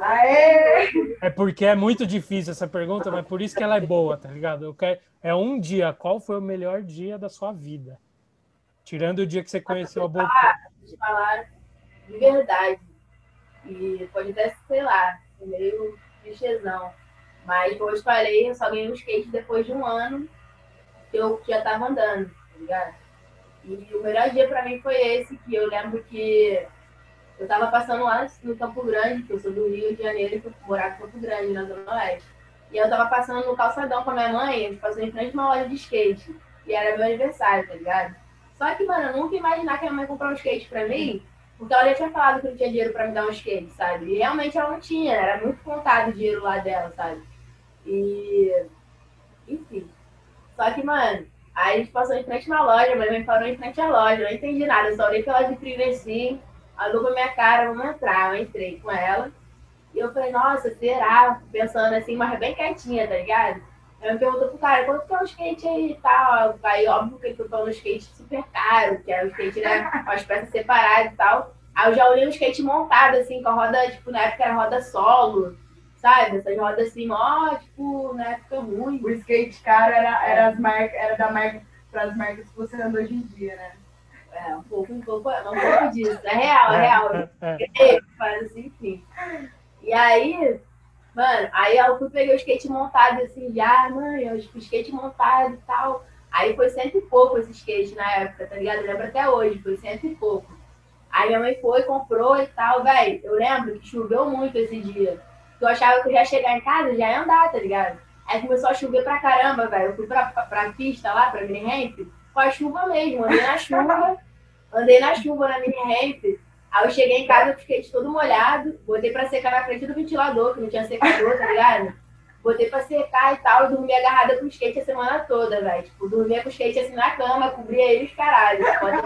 Aê! É porque é muito difícil essa pergunta, mas por isso que ela é boa, tá ligado? Eu quero... É um dia, qual foi o melhor dia da sua vida? Tirando o dia que você conheceu a Boca. te falar de verdade. E pode até, sei lá, ser meio clichêzão. Mas, como eu te falei, eu só ganhei um skate depois de um ano que eu já tava andando, tá ligado? E o melhor dia pra mim foi esse, que eu lembro que eu tava passando lá no Campo Grande, que eu sou do Rio de Janeiro e fui morar em Campo Grande, na Zona Oeste. E eu tava passando no calçadão com a minha mãe, a gente passou em frente a uma loja de skate. E era meu aniversário, tá ligado? Só que, mano, eu nunca ia imaginar que a minha mãe ia comprar um skate pra mim, porque ela já tinha falado que não tinha dinheiro pra me dar um skate, sabe? E realmente ela não tinha, era muito contado o dinheiro lá dela, sabe? E. Enfim. Só que, mano, aí a gente passou em frente na loja, mas minha mãe parou em frente à loja, eu não entendi nada, eu só olhei pela vitrine assim, olhou pra minha cara, vamos entrar. Eu entrei com ela. E eu falei, nossa, será? Pensando assim, mas bem quietinha, tá ligado? Aí me perguntou pro cara, quanto que é o skate aí e tal? Aí, óbvio que ele foi um skate super caro, que era o skate, né, com as peças separadas e tal. Aí eu já olhei um skate montado, assim, com a roda, tipo, na época era roda solo, sabe? Essas rodas assim, ó, tipo, na época ruim. O skate caro era, era, as marcas, era da marca para as marcas que você anda hoje em dia, né? É, um pouco, um pouco, um pouco disso. É real, é real. É, é. É, assim, enfim. E aí, mano, aí eu fui peguei o skate montado assim, já, mãe, eu o skate montado e tal. Aí foi cento e pouco esse skate na época, tá ligado? Eu lembro até hoje, foi cento e pouco. Aí minha mãe foi, comprou e tal, velho. Eu lembro que choveu muito esse dia. Eu achava que eu já ia chegar em casa já ia andar, tá ligado? Aí começou a chover pra caramba, velho. Eu fui pra, pra, pra pista lá, pra mini ramp, com a chuva mesmo. Andei na chuva, andei na chuva na mini ramp. Aí eu cheguei em casa o skate todo molhado, botei pra secar na frente do ventilador, que não tinha secador, tá ligado? Botei pra secar e tal, dormi agarrada com o skate a semana toda, velho. Tipo, dormia com o skate assim na cama, cobria ele os caralhos. Pode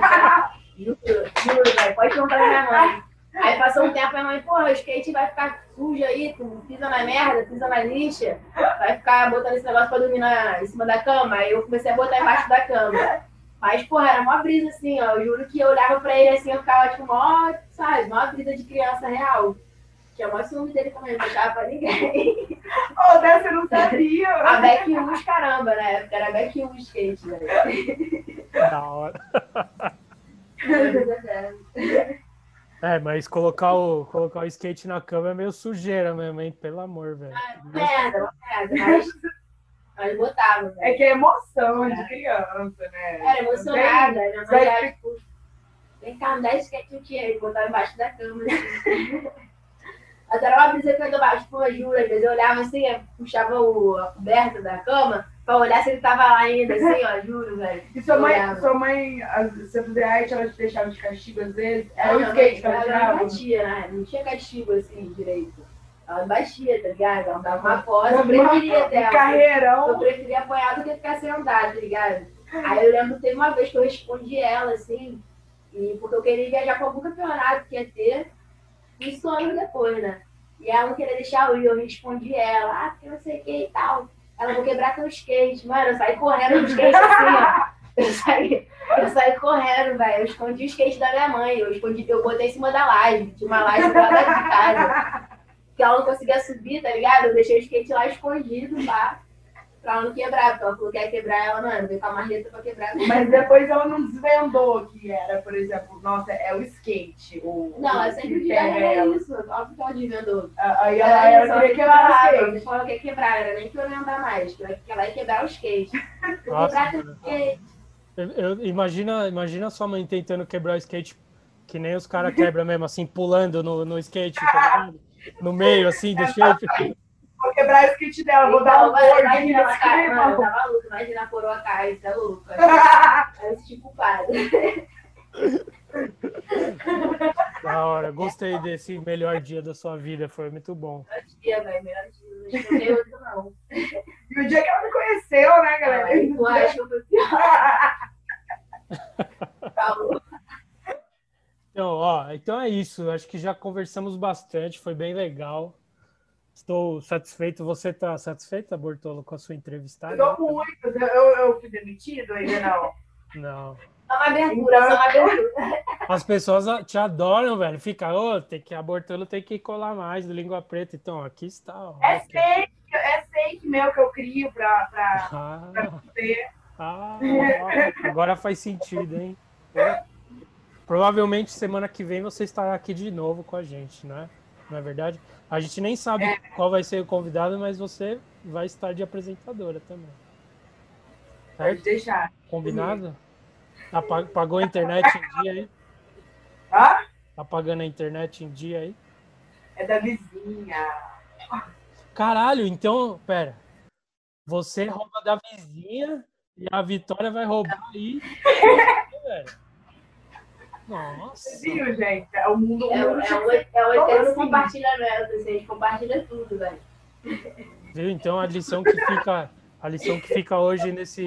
Juro, juro, velho. Pode pra minha mãe. Aí passou um tempo, minha mãe, porra, o skate vai ficar sujo aí, tu pisa na merda, pisa na lixa, vai ficar botando esse negócio pra dormir na, em cima da cama. Aí eu comecei a botar embaixo da cama. Mas, porra, era uma brisa assim, ó. Eu juro que eu olhava pra ele assim, eu ficava tipo, mó, sabe, mó brisa de criança real. Tinha mó ciúme dele também, não deixava pra ninguém. Oh, dessa eu não sabia. A Beck Us, caramba, na época, era Beck Us skate, velho. Da hora. É, mas colocar o, colocar o skate na cama é meio sujeira mesmo, hein? Pelo amor, velho. merda, uma merda, mas, mas botava, velho. É que é emoção de criança, né? Era emocionada, minha mãe Vai- era tipo, vem cá, me dá skate aqui, aí botava embaixo da cama, assim. Até era uma brisa que eu baixo, pô, juro, às vezes eu olhava assim, eu puxava o, a coberta da cama pra olhar se ele tava lá ainda, assim, ó, juro, velho. E sua mãe, Olhava. sua mãe, você fazer arte, ela te deixava de castigo às vezes? Era o skate que ela tirava? me batia, né? Não tinha castigo assim direito. Ela batia, tá ligado? Ela dava uma pose, eu preferia um dela. Eu carreirão. preferia apanhar do que ficar sem andar, tá ligado? Aí eu lembro que teve uma vez que eu respondi ela, assim, e porque eu queria viajar para algum campeonato que ia ter, isso anos depois, né? E ela não queria deixar eu ir, eu respondi ela, ah, porque não sei o que e tal. Ela, vou quebrar teu skate. Mano, eu saí correndo no skate assim, ó. Eu saí, eu saí correndo, velho. Eu escondi o skate da minha mãe. Eu escondi, eu botei em cima da laje. Tinha uma laje do lado de casa. Que ela não conseguia subir, tá ligado? Eu deixei o skate lá escondido, tá? Pra ela não quebrar, porque ela falou que ia quebrar ela, mano, veio com a marreta pra quebrar. Mas depois ela não desvendou que era, por exemplo, nossa, é o skate. O, não, ela sempre dizia era isso. Óbvio que ela desvendou. Aí ela, ela, ela queria quebrar o skate. Ela queria quebrar, era nem que eu ia andar mais, que ela ia quebrar o skate. quebrar o skate. Eu, eu, imagina, imagina sua mãe tentando quebrar o skate que nem os caras quebram mesmo, assim, pulando no, no skate, tá No meio, assim, do shape. Vou quebrar o skate dela, vou dar um gordinho Imagina ela cai, mano, tá maluco. Imagina a coroa é louca. É esse tipo padre. Da hora, gostei desse melhor dia da sua vida, foi muito bom. Melhor dia, velho, melhor dia. Não tem outro, não. E o dia que ela me conheceu, né, galera? Ah, tu acha que eu fui pior? tá Então, ó, então é isso. Acho que já conversamos bastante, foi bem legal. Estou satisfeito. Você está satisfeita, Bortolo, com a sua entrevistada? Estou muito. Eu, eu fui demitido ainda não? Não. Só uma abertura, só uma abertura. As pessoas te adoram, velho. Fica, ô, oh, tem que, a Bortolo tem que colar mais do Língua Preta. Então, aqui está. Ó, é aqui. fake, é fake meu que eu crio para ah, você. Ah, agora faz sentido, hein? Provavelmente semana que vem você estará aqui de novo com a gente, né? Não é verdade? A gente nem sabe é. qual vai ser o convidado, mas você vai estar de apresentadora também. Certo? Pode deixar. Combinado? Apagou a internet em dia aí? Hã? Tá pagando a internet em dia aí? É da vizinha. Caralho, então, pera. Você rouba da vizinha e a Vitória vai roubar aí. Nossa. Viu, gente? É o mundo. É, mundo é, o, é o eterno assim. compartilhamento. Assim, a gente compartilha tudo, velho. Viu? Então a lição que fica. A lição que fica hoje nesse.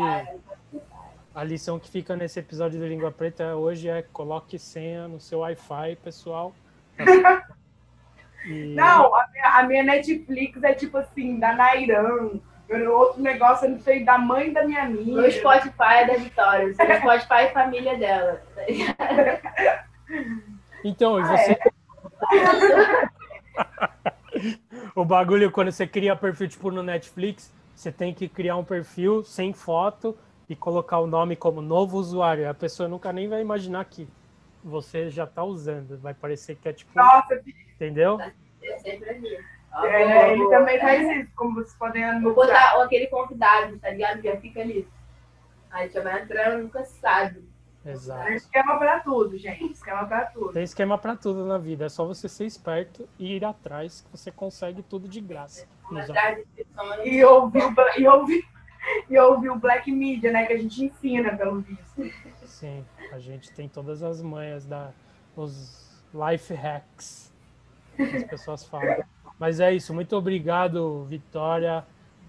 A lição que fica nesse episódio do Língua Preta hoje é coloque senha no seu Wi-Fi, pessoal. E... Não, a minha, a minha Netflix é tipo assim, da Nairan outro negócio, eu não sei, da mãe da minha amiga. O Spotify é da Vitória. O Spotify é família dela. Então, e você. o bagulho, quando você cria perfil, tipo, no Netflix, você tem que criar um perfil sem foto e colocar o nome como novo usuário. A pessoa nunca nem vai imaginar que você já tá usando. Vai parecer que é tipo. Nossa, entendeu? É sempre ali. É, ele também faz isso, como vocês podem anotar. Botar aquele convidado, tá ligado? Já fica ali. Aí já vai entrando, nunca sabe. Exato. Tem esquema pra tudo, gente. Esquema pra tudo. Tem esquema pra tudo na vida. É só você ser esperto e ir atrás que você consegue tudo de graça. E ouvir, e, ouvir, e ouvir o Black Media, né? Que a gente ensina, pelo visto. Sim, a gente tem todas as manhas da os life hacks que as pessoas falam. Mas é isso. Muito obrigado, Vitória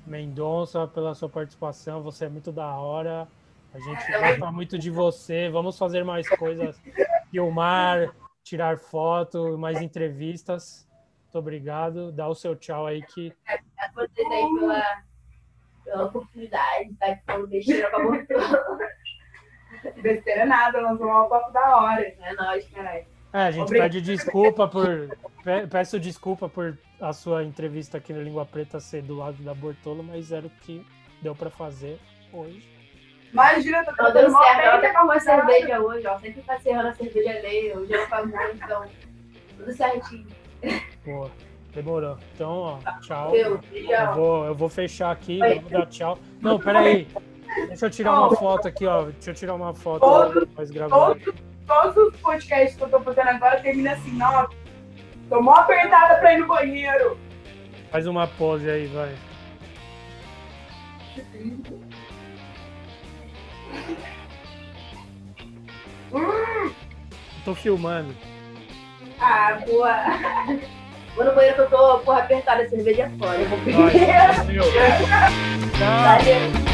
Mendonça, pela sua participação. Você é muito da hora. A gente gosta muito de você. Vamos fazer mais coisas, filmar, tirar foto, mais entrevistas. Muito obrigado. Dá o seu tchau aí que. É, a vocês aí pela, pela oportunidade, tá aqui falando besteira com a Besteira nada, nós vamos ao papo da hora. É nóis, caralho. É, a gente Obrigado. pede desculpa por. Peço desculpa por a sua entrevista aqui no Língua Preta ser do lado da Bortolo, mas era o que deu para fazer hoje. Imagina, tá tudo deu certo. Ela até tomou cerveja hoje, ó. Sempre tá serrando a cerveja alheia. Hoje ela faz muito, então. Tudo certinho. Pô, demorou. Então, ó, tchau. Eu, eu, vou, eu vou fechar aqui, Oi. vou dar tchau. Não, peraí. Deixa eu tirar uma foto aqui, ó. Deixa eu tirar uma foto. Todo, todo, todos os podcasts que eu tô fazendo agora termina assim, nossa, tô mó apertada pra ir no banheiro. Faz uma pose aí, vai. Hum. Tô filmando. Ah, boa. Vou no banheiro que eu tô, porra, apertada, a cerveja é fora. Eu vou. Tchau. Valeu.